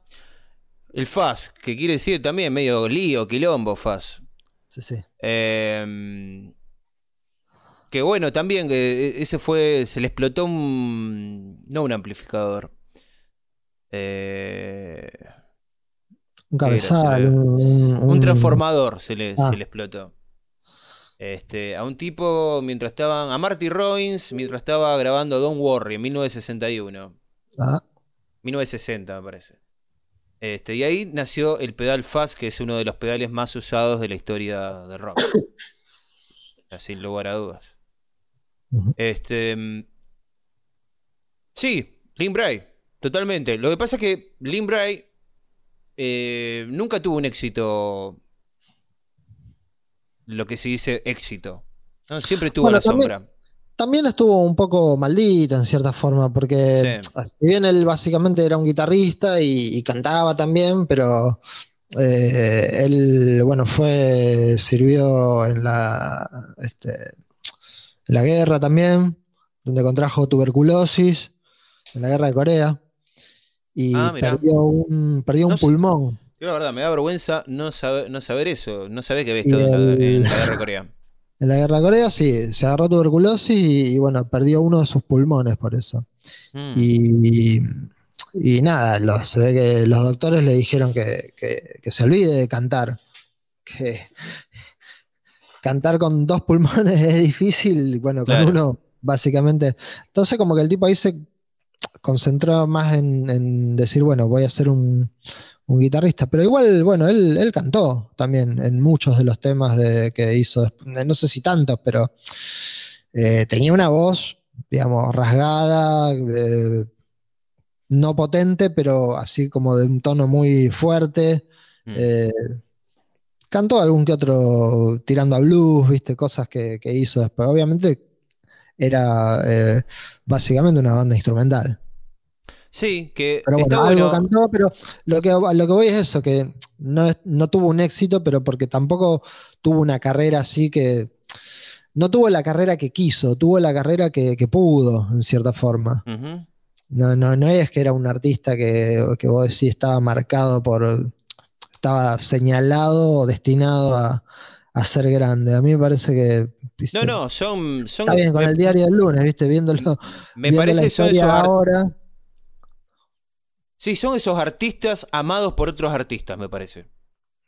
El FAS, que quiere decir también medio lío, quilombo, FAS. Sí, sí. Em, que bueno, también que ese fue. Se le explotó un. No un amplificador. Eh, un cabezal. Un, transformador se le, ah. se le explotó. Este, a un tipo mientras estaban. A Marty Robbins mientras estaba grabando Don't Worry en 1961. Ah. 1960, me parece. Este, y ahí nació el pedal Fuzz, que es uno de los pedales más usados de la historia del rock. Sin lugar a dudas. Este. Mm, sí, Lynn Bray, totalmente. Lo que pasa es que Lynn Bray eh, nunca tuvo un éxito. Lo que se dice éxito. Siempre tuvo la sombra también estuvo un poco maldita en cierta forma, porque si bien él básicamente era un guitarrista y, cantaba también, pero eh, él, bueno, fue, sirvió en la, este, en la guerra también, donde contrajo tuberculosis, en la guerra de Corea, y ah, perdió un, perdió un pulmón. Yo la verdad, me da vergüenza no saber, no saber eso, no saber que había estado en la guerra de Corea. En la guerra de Corea sí, se agarró tuberculosis y, bueno, perdió uno de sus pulmones por eso. Mm. Y, nada, se ve que los doctores le dijeron que, se olvide de cantar. Que cantar con dos pulmones es difícil, bueno, con uno básicamente. Entonces como que el tipo ahí se concentró más en decir, bueno, voy a hacer un, un guitarrista. Pero igual, bueno, él, cantó también en muchos de los temas de, que hizo, no sé si tantos, pero eh, tenía una voz, digamos, rasgada, eh, no potente, pero así como de un tono muy fuerte. Mm. Eh, cantó algún que otro tirando a blues, viste, cosas que, que hizo después. Obviamente era básicamente una banda instrumental. Sí, que pero está bueno, cantó, pero lo que, lo que voy es eso, que no, tuvo un éxito, pero porque tampoco tuvo una carrera así que. No tuvo la carrera que quiso, tuvo la carrera que, pudo, en cierta forma. no, no, no es que era un artista que, que vos decís estaba marcado por. estaba señalado o destinado a, ser grande. A mí me parece que. No, no, son. son está bien, con el diario del lunes, ¿viste? Viéndolo. Me parece eso, ahora. Sí, son esos artistas amados por otros artistas, me parece.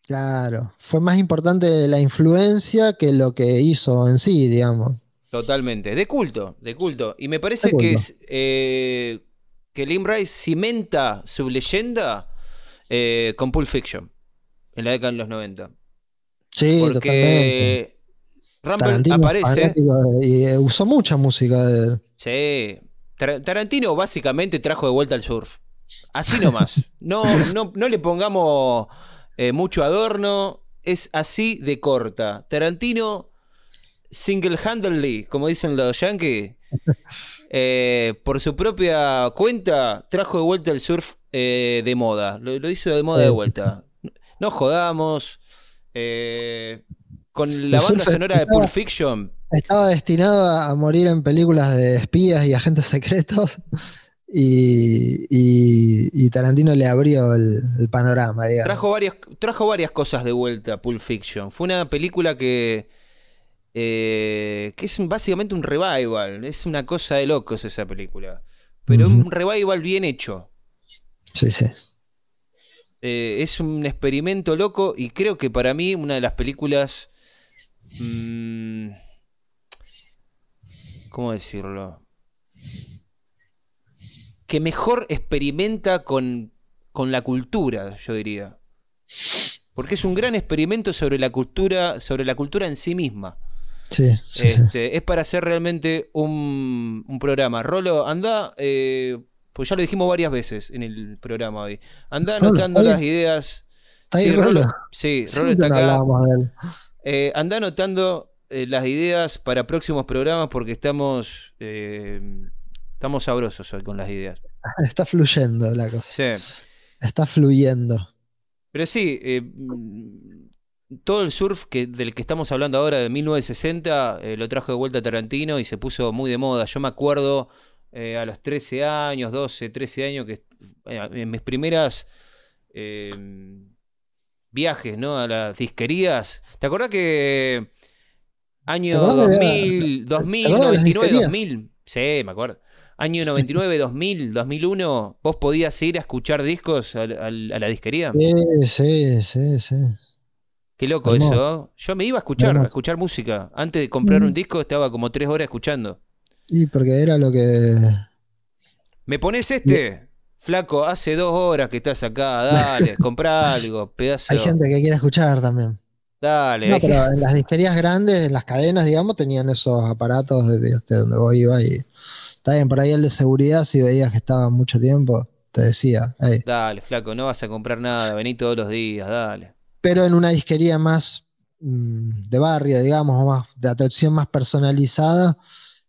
Claro, fue más importante la influencia que lo que hizo en sí, digamos. Totalmente, de culto, de culto. Y me parece que, es, eh, que Lim Rice cimenta su leyenda eh, con Pulp Fiction, en la década de los 90. Sí, totalmente. Porque Rumble Tarantino es aparece. y eh, usó mucha música de Sí. Tar- Tarantino básicamente trajo de vuelta el surf. Así nomás. No, no, no le pongamos eh, mucho adorno. Es así de corta. Tarantino, single-handedly, como dicen los yankees, eh, por su propia cuenta, trajo de vuelta el surf eh, de moda. Lo, lo hizo de moda de vuelta. No jodamos. eh, con la El banda sonora de Pulp Fiction. Estaba destinado a morir en películas de espías y agentes secretos. Y, y- y Tarantino le abrió el, el panorama, digamos. Trajo varias, trajo varias cosas de vuelta Pulp Fiction. Fue una película que. eh, que es un- básicamente un revival. Es una cosa de locos esa película. Pero un revival bien hecho. Sí, sí. Eh, es un experimento loco y creo que para mí una de las películas. mm, ¿Cómo decirlo? Que mejor experimenta con, con la cultura, yo diría. Porque es un gran experimento sobre la cultura, sobre la cultura en sí misma. Sí, sí, sí. Este, es para hacer realmente un, un programa. Rolo, anda, eh, pues ya lo dijimos varias veces en el programa hoy. Anda Rolo, anotando las ideas. Está ahí Sí, Rolo. Sí, Rolo está acá. Eh, anda anotando eh, las ideas para próximos programas porque estamos, eh, estamos sabrosos hoy con las ideas. Está fluyendo la cosa. Sí. Está fluyendo. Pero sí, eh, todo el surf que, del que estamos hablando ahora de 1960 eh, lo trajo de vuelta Tarantino y se puso muy de moda. Yo me acuerdo eh, a los 13 años, 12, 13 años, que en mis primeras eh, viajes ¿no? a las disquerías. ¿Te acordás que año ¿Te acordás de- 2000, 2000, acordás de las 99, disquerías? 2000? Sí, me acuerdo. Año 99, 2000, 2001, vos podías ir a escuchar discos al- a la disquería. Sí, sí, sí, sí. Qué loco Hermoso. eso. Yo me iba a escuchar, a escuchar música. Antes de comprar un Mm. disco estaba como tres horas escuchando. Y porque era lo que. ¿Me pones este? Flaco, hace dos horas que estás acá, dale, comprá algo, pedazo. Hay gente que quiere escuchar también. Dale, No, pero en las disquerías grandes, en las cadenas, digamos, tenían esos aparatos de ¿viste? donde vos ibas y. Está bien, por ahí el de seguridad, si veías que estaba mucho tiempo, te decía. Dale, flaco, no vas a comprar nada, vení todos los días, dale. Pero en una disquería más mm, de barrio, digamos, o más de atracción más personalizada,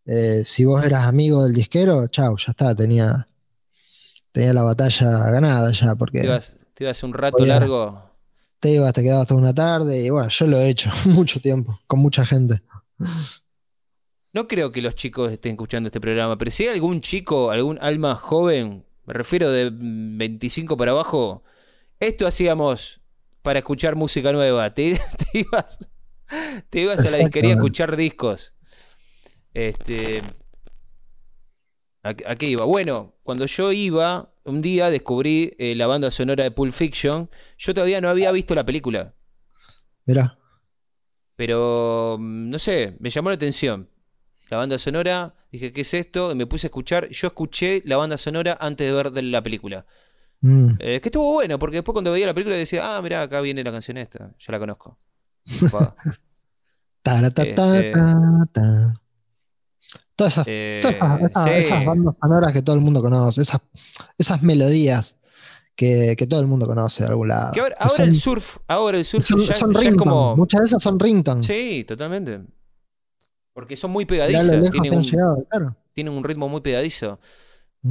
eh, si vos eras amigo del disquero, chau, ya está, tenía, tenía la batalla ganada ya, porque Te ibas, te ibas un rato Podía- largo. Te ibas, te quedabas toda una tarde, y bueno, yo lo he hecho mucho tiempo, con mucha gente. No creo que los chicos estén escuchando este programa, pero si hay algún chico, algún alma joven, me refiero de mm, 25 para abajo, esto hacíamos para escuchar música nueva. Te, te ibas, te ibas a la disquería a escuchar discos. Este, ¿a, a qué iba? Bueno, cuando yo iba, un día descubrí eh, la banda sonora de Pulp Fiction. Yo todavía no había visto la película. Mirá, Pero, mm, no sé, me llamó la atención. La banda sonora, dije, ¿qué es esto? Y me puse a escuchar. Yo escuché la banda sonora antes de ver de la película. mm, Eh, que estuvo bueno, porque después cuando veía la película decía, ah, mirá, acá viene la canción esta. Ya la conozco. Ta, ta, Este-. Todas esas, Eh, todas esas- esas- sí. esas bandas sonoras que todo el mundo conoce, esas, esas melodías que, que todo el mundo conoce de algún lado. Que ahora, que ahora son- el surf, ahora el surf son, ya, son ya es como. Muchas de esas son ringtone. Sí, totalmente. Porque son muy pegadizas, tienen un, llegado, claro. tienen un ritmo muy pegadizo.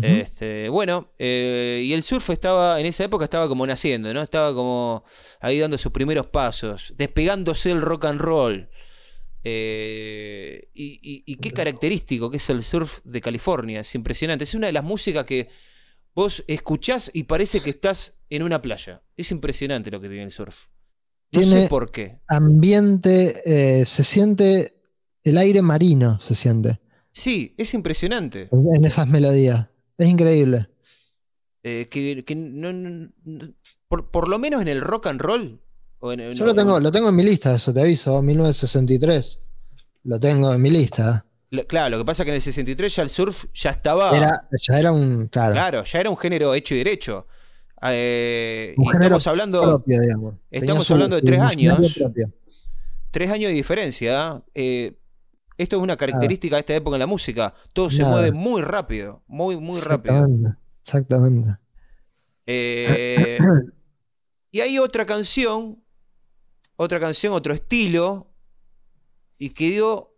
Este, bueno, eh, y el surf estaba, en esa época estaba como naciendo, ¿no? Estaba como ahí dando sus primeros pasos, despegándose del rock and roll. Eh, y, y- y qué característico que es el surf de California, es impresionante. Es una de las músicas que vos escuchás y parece que estás en una playa. Es impresionante lo que tiene el surf. No sé por qué. Ambiente, eh, se siente el aire marino, se siente Sí, es impresionante. en esas melodías. Es increíble. Eh, que, que no- no- no- por, por lo menos en el rock and roll. Yo no, lo tengo, lo tengo en mi lista, eso te aviso, 1963. Lo tengo en mi lista. Lo- Claro, lo que pasa es que en el 63 ya el surf ya estaba. Era, ya era un. Claro. Claro, ya era un género hecho y derecho. Eh, Un y género estamos hablando, propio, digamos. Tenía estamos su- hablando de tres años. propio. tres años de diferencia. ¿ah? Eh, esto es una característica de esta época en la música. Todo se mueve muy rápido, muy, muy rápido. Exactamente. Exactamente. Eh, y hay otra canción, otra canción, otro estilo, y que dio,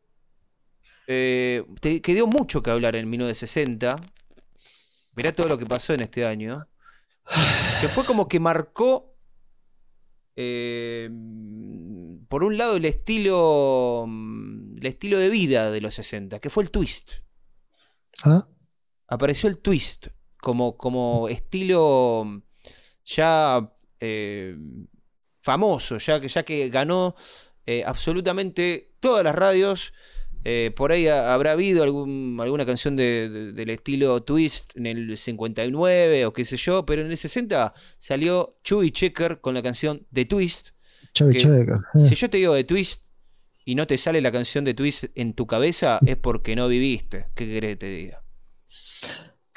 eh, que dio mucho que hablar en 1960. Mirá todo lo que pasó en este año. Que fue como que marcó, eh, por un lado, el estilo, mm, el estilo de vida de los 60, que fue el twist ¿Ah? apareció el twist como, como estilo mm, ya eh, famoso, ya que, ya que ganó eh, absolutamente todas las radios. Eh, por ahí ha- habrá habido algún- alguna canción de- de- del estilo twist en el 59 o qué sé yo, pero en el 60 salió Chewy Checker con la canción The Twist. Chubby Checker. eh. Si yo te digo The Twist y no te sale la canción de Twist en tu cabeza, es porque no viviste. ¿Qué querés que te diga?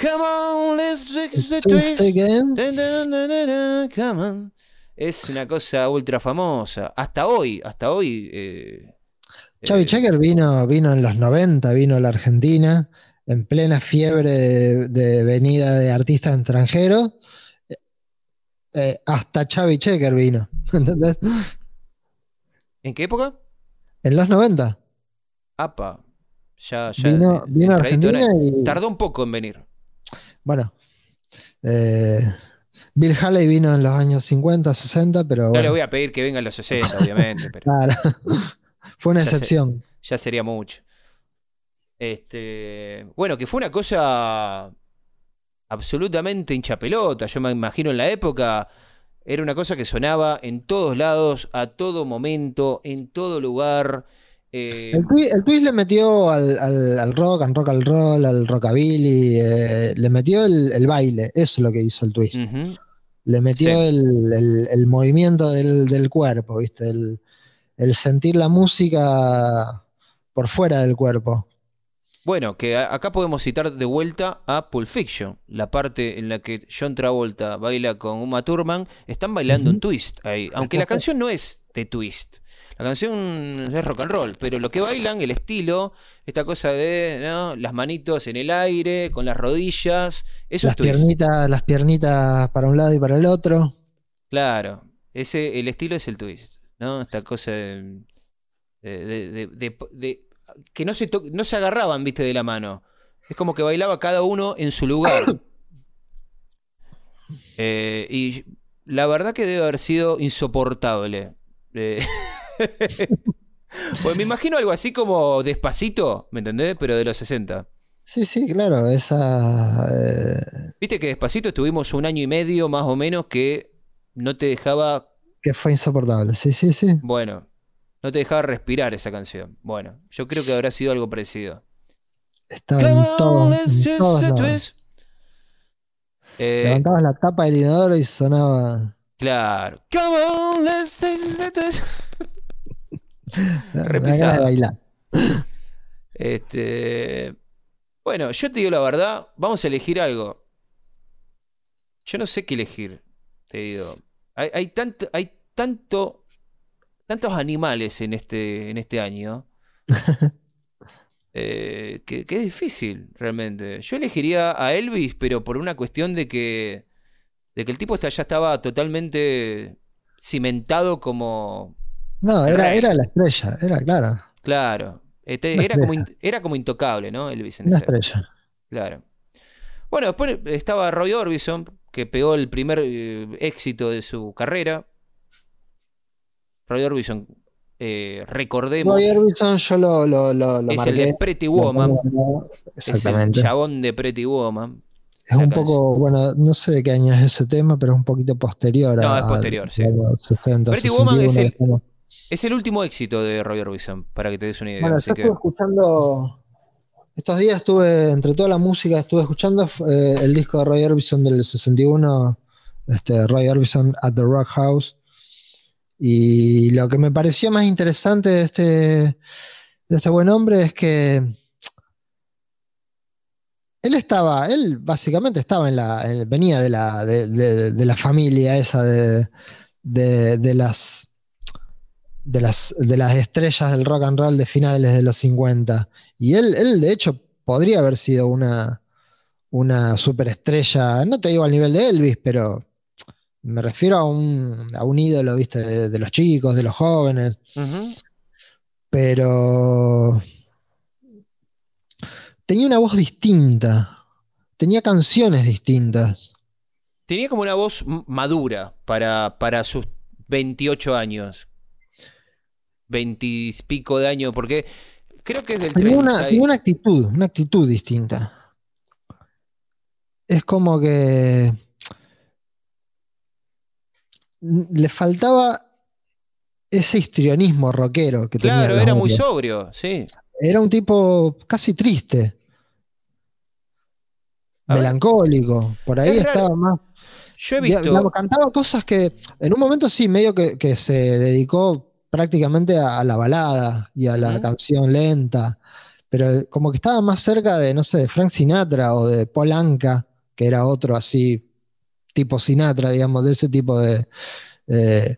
Come on, let's fix the Twist twist. again. Come on. Es una cosa ultra famosa. Hasta hoy, hasta hoy. eh, Chubby eh, Checker vino, vino en los 90, vino a la Argentina, en plena fiebre de, de venida de artistas extranjeros. Eh, hasta Chubby Checker vino. ¿Entendés? ¿En qué época? En los 90. Apa. Ya, ya. Vino, eh, vino a Argentina y. Tardó un poco en venir. Bueno. eh, Bill Haley vino en los años 50, 60, pero No le voy a pedir que venga en los 60, obviamente, pero. claro. Fue una Ya excepción. ya sería mucho. Este, bueno, que fue una cosa absolutamente hinchapelota. Yo me imagino en la época era una cosa que sonaba en todos lados, a todo momento, en todo lugar. Eh, El, twi- el twist le metió al, al- al rock, al rock al roll, al rockabilly, eh, le metió el, el baile, eso es lo que hizo el twist. Le metió Sí. el, movimiento del, del cuerpo, ¿viste? El, sentir la música por fuera del cuerpo. Bueno, que acá podemos citar de vuelta a Pulp Fiction, la parte en la que John Travolta baila con Uma Thurman, están bailando un twist ahí, aunque la canción no es de twist. La canción es rock and roll, pero lo que bailan, el estilo, esta cosa de ¿no? las manitos en el aire, con las rodillas, eso Las es piernitas, las piernitas para un lado y para el otro. Claro, ese, el estilo es el twist, ¿no? Esta cosa de, de- de- de- de- de- que no se, to- no se agarraban, viste, de la mano. Es como que bailaba cada uno en su lugar. Eh, y la verdad que debe haber sido insoportable. Eh, pues me imagino algo así como despacito, ¿me entendés? Pero de los 60. Sí, sí, claro, esa... eh, Viste que despacito estuvimos un año y medio más o menos que no te dejaba que fue insoportable, sí, sí, sí. Bueno, no te dejaba respirar esa canción. Bueno, yo creo que habrá sido algo parecido. Estaba en Come todos, on, let's en just todos do lados. this. Eh, Levantabas la tapa del inodoro y sonaba... claro. Come on, let's bailar. Este, bueno, yo te digo la verdad, vamos a elegir algo. Yo no sé qué elegir, te digo. Hay, hay tanto, hay tanto, tantos animales en este, en este año. eh, que, que es difícil, realmente. Yo elegiría a Elvis, pero por una cuestión de que, de que el tipo está- ya estaba totalmente cimentado como, No, era, era la estrella, era claro, claro, este, era, como, in- era como intocable, ¿no? Elvis en una estrella. Claro. Bueno, después estaba Roy Orbison, que pegó el primer eh, éxito de su carrera. Roy Orbison, eh, recordemos, Roy Orbison yo lo, lo, lo, lo es el de Pretty Woman. Es el Exactamente. chabón de Pretty Woman. Es un poco, bueno, no sé de qué año es ese tema, pero es un poquito posterior No, a, es posterior, sí. a 60, Pretty Woman es 61, el- como- Es el último éxito de Roy Orbison, para que te des una idea. Bueno, así yo que- estuve escuchando, estos días estuve, entre toda la música, estuve escuchando eh, el disco de Roy Orbison del 61, este, Roy Orbison at the Rock House, y lo que me pareció más interesante de este, de este buen hombre es que él estaba, él básicamente estaba en la, venía de la, de, la familia esa de, de, las, de, las, de las estrellas del rock and roll de finales de los 50. Y él, él de hecho, podría haber sido una, una superestrella, no te digo al nivel de Elvis, pero me refiero a un, a un ídolo, viste, de, los chicos, de los jóvenes. Pero tenía una voz distinta, tenía canciones distintas. Tenía como una voz madura para, para sus 28 años. 20 y pico de años, porque creo que es del tenía Una, actitud, una actitud distinta. Es como que le faltaba ese histrionismo rockero que tenía. Claro, era muy sobrio, sí. Era un tipo casi triste. melancólico. Por ahí estaba más. Yo he visto. cantaba cosas que en un momento sí, medio que, se dedicó prácticamente a, la balada y a la canción lenta. Pero como que estaba más cerca de, no sé, de Frank Sinatra o de Paul Anka, que era otro así tipo Sinatra, digamos, de ese tipo de... Eh,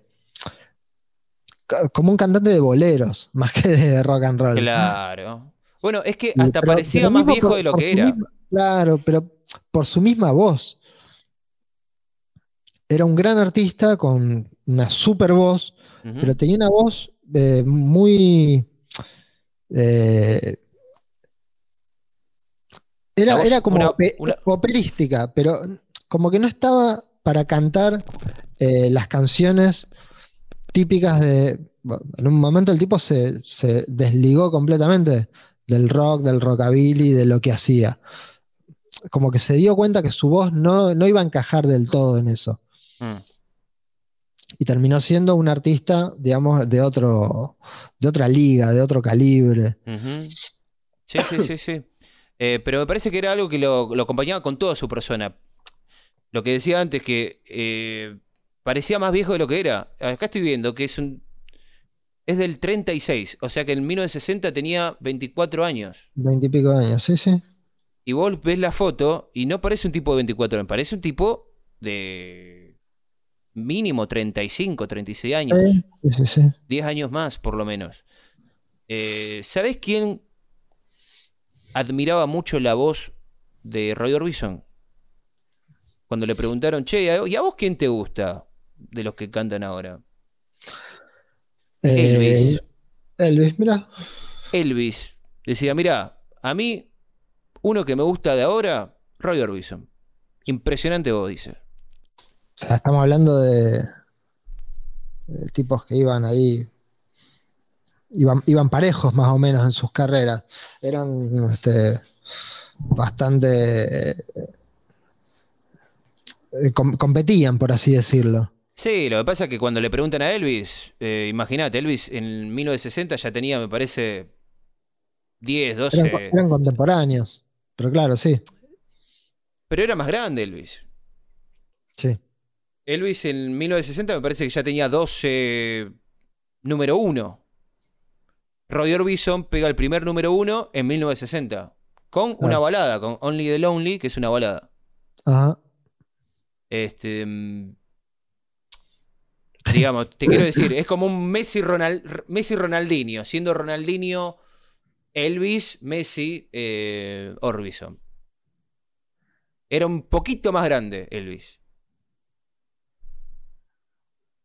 como un cantante de boleros, más que de rock and roll. Claro. Bueno, es que hasta parecía más viejo de lo que era. claro, pero por su misma voz. Era un gran artista con una super voz, pero tenía una voz eh, muy... Eh, era, era, como operística, pero como que no estaba para cantar eh, las canciones típicas de... en un momento el tipo se, desligó completamente del rock, del rockabilly, de lo que hacía. Como que se dio cuenta que su voz no, iba a encajar del todo en eso. Mm. Y terminó siendo un artista, digamos, de otro, de otra liga, de otro calibre. Sí, sí, sí, sí. Eh, pero me parece que era algo que lo, lo acompañaba con toda su persona lo que decía antes, que eh, parecía más viejo de lo que era. Acá estoy viendo que es un. Es del 36, o sea que en 1960 tenía 24 años. 20 y pico años, sí, sí. Y vos ves la foto y no parece un tipo de 24 años, parece un tipo de mínimo 35, 36 años. Sí, sí, sí. 10 años más, por lo menos. Eh, ¿Sabés quién admiraba mucho la voz de Roy Orbison? cuando le preguntaron, che, ¿y a vos quién te gusta de los que cantan ahora? Eh, Elvis. Elvis, mira. Elvis. Decía, mira, a mí, uno que me gusta de ahora, Roy Orbison. Impresionante vos, dice. Sea, estamos hablando de, tipos que iban ahí Iban, iban, parejos más o menos en sus carreras. Eran este, bastante eh, competían, por así decirlo. Sí, lo que pasa es que cuando le preguntan a Elvis, eh, imagínate, Elvis en 1960 ya tenía, me parece, 10, 12. Eran, contemporáneos, pero claro, sí. Pero era más grande Elvis. Sí. Elvis en 1960 me parece que ya tenía 12 número 1. Roy Orbison pega el primer número 1 en 1960. Con una balada, con Only the Lonely, que es una balada. Ajá. Este. Mm, digamos, te quiero decir, es como un Messi, Ronald, Messi Ronaldinho, siendo Ronaldinho Elvis, Messi, eh, Orbison. Era un poquito más grande Elvis.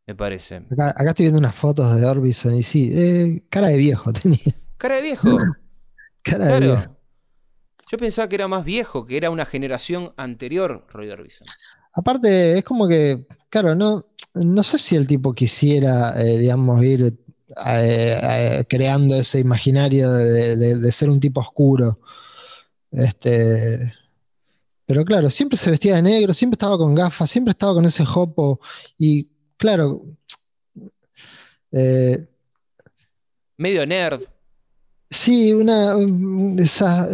Me parece. Acá, estoy viendo unas fotos de Orbison y sí, eh, cara de viejo tenía. ¿Cara de viejo? cara de viejo. Yo pensaba que era más viejo, que era una generación anterior, Roy Orbison. Aparte, es como que, claro, no, no sé si el tipo quisiera, eh, digamos, ir eh, creando ese imaginario de, ser un tipo oscuro. Este, pero claro, siempre se vestía de negro, siempre estaba con gafas, siempre estaba con ese jopo. Y claro. Medio nerd. Sí, una. Esa,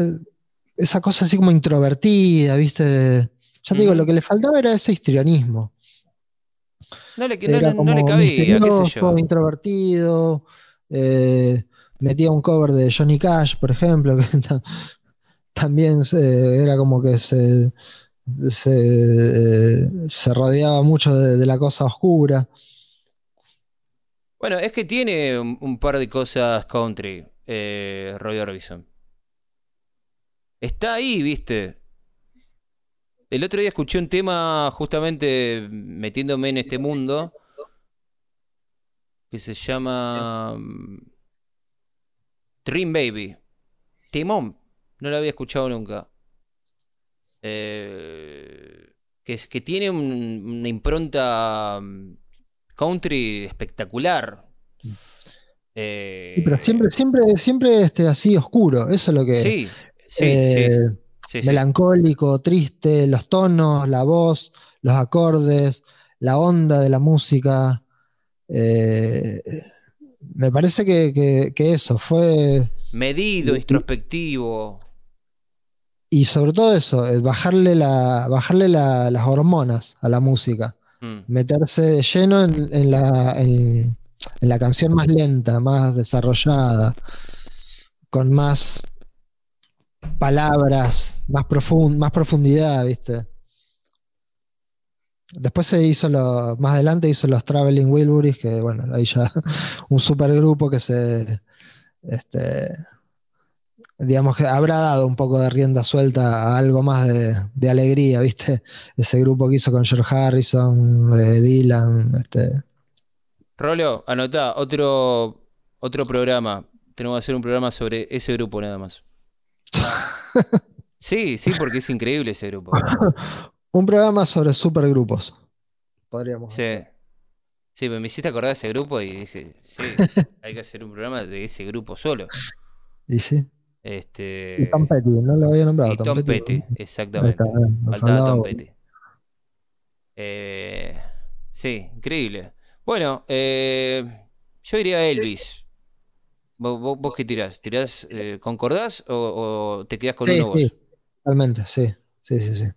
esa cosa así como introvertida, ¿viste? Ya te digo, lo que le faltaba era ese histrionismo. No le, cabía, qué sé yo. introvertido. Eh, metía un cover de Johnny Cash, por ejemplo. también era como que se, se, rodeaba mucho de, la cosa oscura. Bueno, es que tiene un, par de cosas country, eh, Roy Orbison. Está ahí, viste. El otro día escuché un tema justamente metiéndome en este mundo que se llama mm, Dream Baby. Timón. No lo había escuchado nunca. Eh, que, es, que tiene una impronta mm, country espectacular. Eh, pero siempre, siempre, siempre este, así oscuro. Eso es lo que. Sí, sí, eh, sí, Melancólico, triste, los tonos, la voz, los acordes, la onda de la música. Eh, me parece que, eso fue. Medido, introspectivo. Y sobre todo eso, bajarle, la, bajarle las hormonas a la música. Mm. Meterse de lleno en, la, en, la canción más lenta, más desarrollada, con más palabras, más, más profundidad, ¿viste? Después se hizo lo, más adelante hizo los Traveling Wilburys, que bueno, ahí ya un supergrupo que se, este, digamos que habrá dado un poco de rienda suelta a algo más de, alegría, ¿viste? Ese grupo que hizo con George Harrison, de Dylan, este. Rolo, anotá, otro, otro programa. Tenemos que hacer un programa sobre ese grupo nada más. sí, sí, porque es increíble ese grupo. Un programa sobre supergrupos. Podríamos sí. Sí, me hiciste acordar de ese grupo y dije, sí, hay que hacer un programa de ese grupo solo. Y sí. Este... Y Tom Petty, no lo había nombrado. Y Tom, Petty, exactamente. Faltaba Tom Petty. Eh, sí, increíble. Bueno, eh, yo diría Elvis. ¿Vos, vos, qué tirás? ¿Tirás, eh, concordás o, te quedás con uno vos? Sí, totalmente, sí. Sí, sí, sí.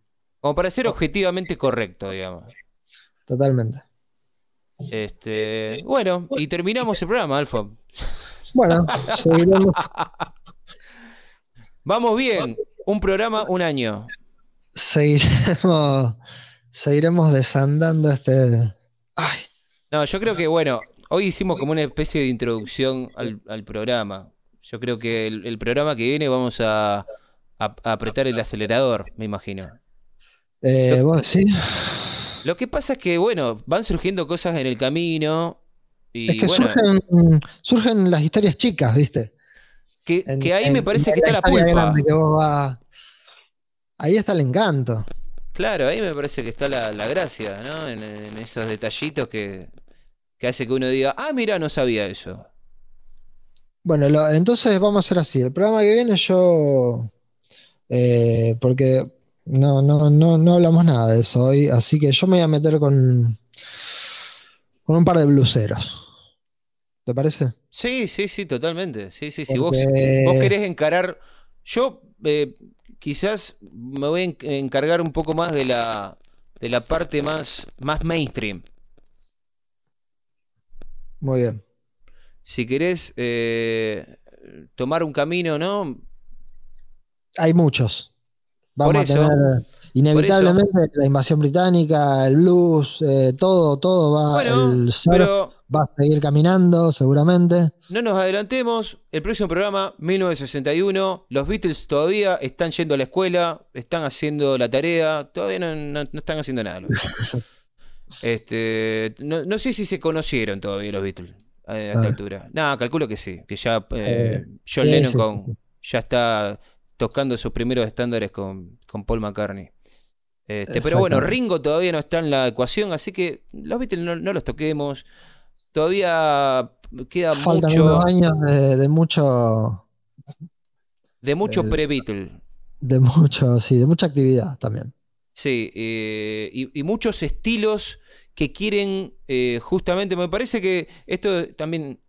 Como para ser objetivamente correcto, digamos. Totalmente. Este, bueno, y terminamos el programa, Alfa. Bueno, seguiremos. Vamos bien, un programa, un año. Seguiremos, seguiremos desandando este. Ay. No, yo creo que, bueno, hoy hicimos como una especie de introducción al, programa. Yo creo que el, programa que viene vamos a apretar el acelerador, me imagino. Eh, lo, sí. Lo que pasa es que, bueno, van surgiendo cosas en el camino. Y, es que surgen, las historias chicas, ¿viste? Que, ahí me parece que está la pulpa. Ahí está el encanto. Claro, ahí me parece que está la, gracia, ¿no? En, esos detallitos que, que hace que uno diga, ah, mira, no sabía eso. Bueno, entonces vamos a hacer así. El programa que viene yo, eh, porque no, no, no, no hablamos nada de eso hoy, así que yo me voy a meter con, con un par de bluseros. ¿Te parece? Sí, sí, sí, totalmente. Sí, sí, sí. Vos, vos querés encarar. Yo eh, quizás me voy a encargar un poco más de la, de la parte más, más mainstream. Muy bien. Si querés eh, tomar un camino, ¿no? Hay muchos. Vamos a tener inevitablemente la invasión británica, el blues, eh, todo, todo va. el va a seguir caminando, seguramente. No nos adelantemos. El próximo programa, 1961. Los Beatles todavía están yendo a la escuela, están haciendo la tarea, todavía no, están haciendo nada. este, no, sé si se conocieron todavía los Beatles a, esta ah. altura. No, calculo que sí, que ya eh, eh, John Lennon ya está tocando sus primeros estándares con, Paul McCartney. Este, pero bueno, Ringo todavía no está en la ecuación, así que los Beatles no, los toquemos. Todavía queda mucho. años de, mucho. De mucho eh, pre-Beatle. De mucho, sí, de mucha actividad también. Sí, eh, y, muchos estilos que quieren eh, justamente. Me parece que esto también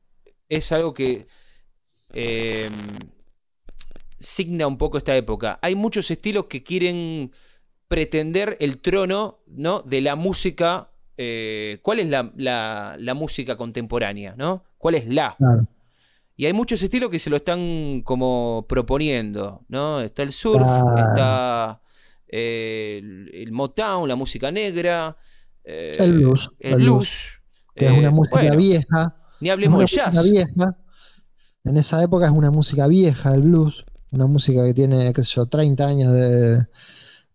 es algo que signa un poco esta época. Hay muchos estilos que quieren pretender el trono ¿no? de la música. Eh, ¿Cuál es la, música contemporánea? ¿no? ¿Cuál es la? Y hay muchos estilos que se lo están como proponiendo, ¿no? Está el surf, está eh, el, el Motown, la música negra. eh, El blues, El, el blues. Que es una música bueno, vieja. Ni hablemos de jazz. vieja. En esa época es una música vieja el blues. Una música que tiene, qué sé yo, 30 años de.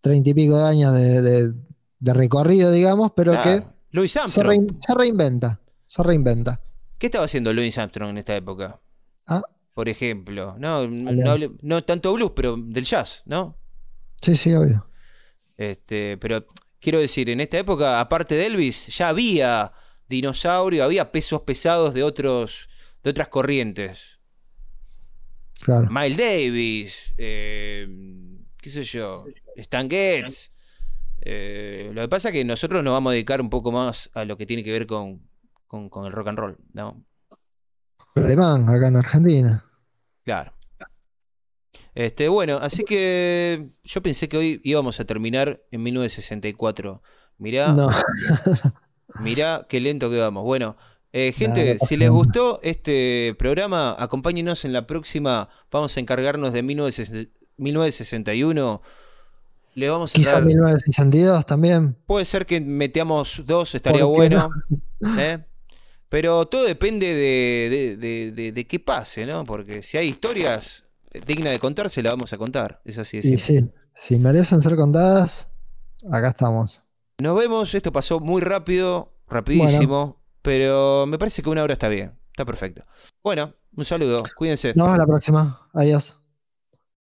30 y pico de años de, de- de recorrido, digamos, pero Claro. que Louis se, rein- se reinventa. Se reinventa. ¿Qué estaba haciendo Louis Armstrong en esta época? Ah, Por ejemplo. No, no tanto blues, pero del jazz, ¿no? sí, sí, obvio. Este, pero quiero decir, en esta época, aparte de Elvis, ya había dinosaurio, había pesos pesados de otros, de otras corrientes. Claro. Miles Davis, eh, qué sé yo, Stan Getz. Eh, lo que pasa es que nosotros nos vamos a dedicar un poco más a lo que tiene que ver con, con- con el rock and roll, ¿no? Alemán, acá en Argentina. Claro. Este, bueno, así que yo pensé que hoy íbamos a terminar en 1964. Mirá, No, mirá qué lento que vamos. Bueno, eh, gente, si les gustó este programa, acompáñenos en la próxima. Vamos a encargarnos de 1960 1961. Le vamos a quizá dar- 1962 también. Puede ser que metamos dos, estaría ¿Por qué bueno. ¿eh? Pero todo depende de, de- de- qué pase, ¿no? Porque si hay historias dignas de contarse, las vamos a contar. Es así de Y sí, si merecen ser contadas, acá estamos. Nos vemos. Esto pasó muy rápido, rapidísimo. Pero me parece que una hora está bien. Está perfecto. Bueno, un saludo. Cuídense. Nos vemos la próxima. Adiós.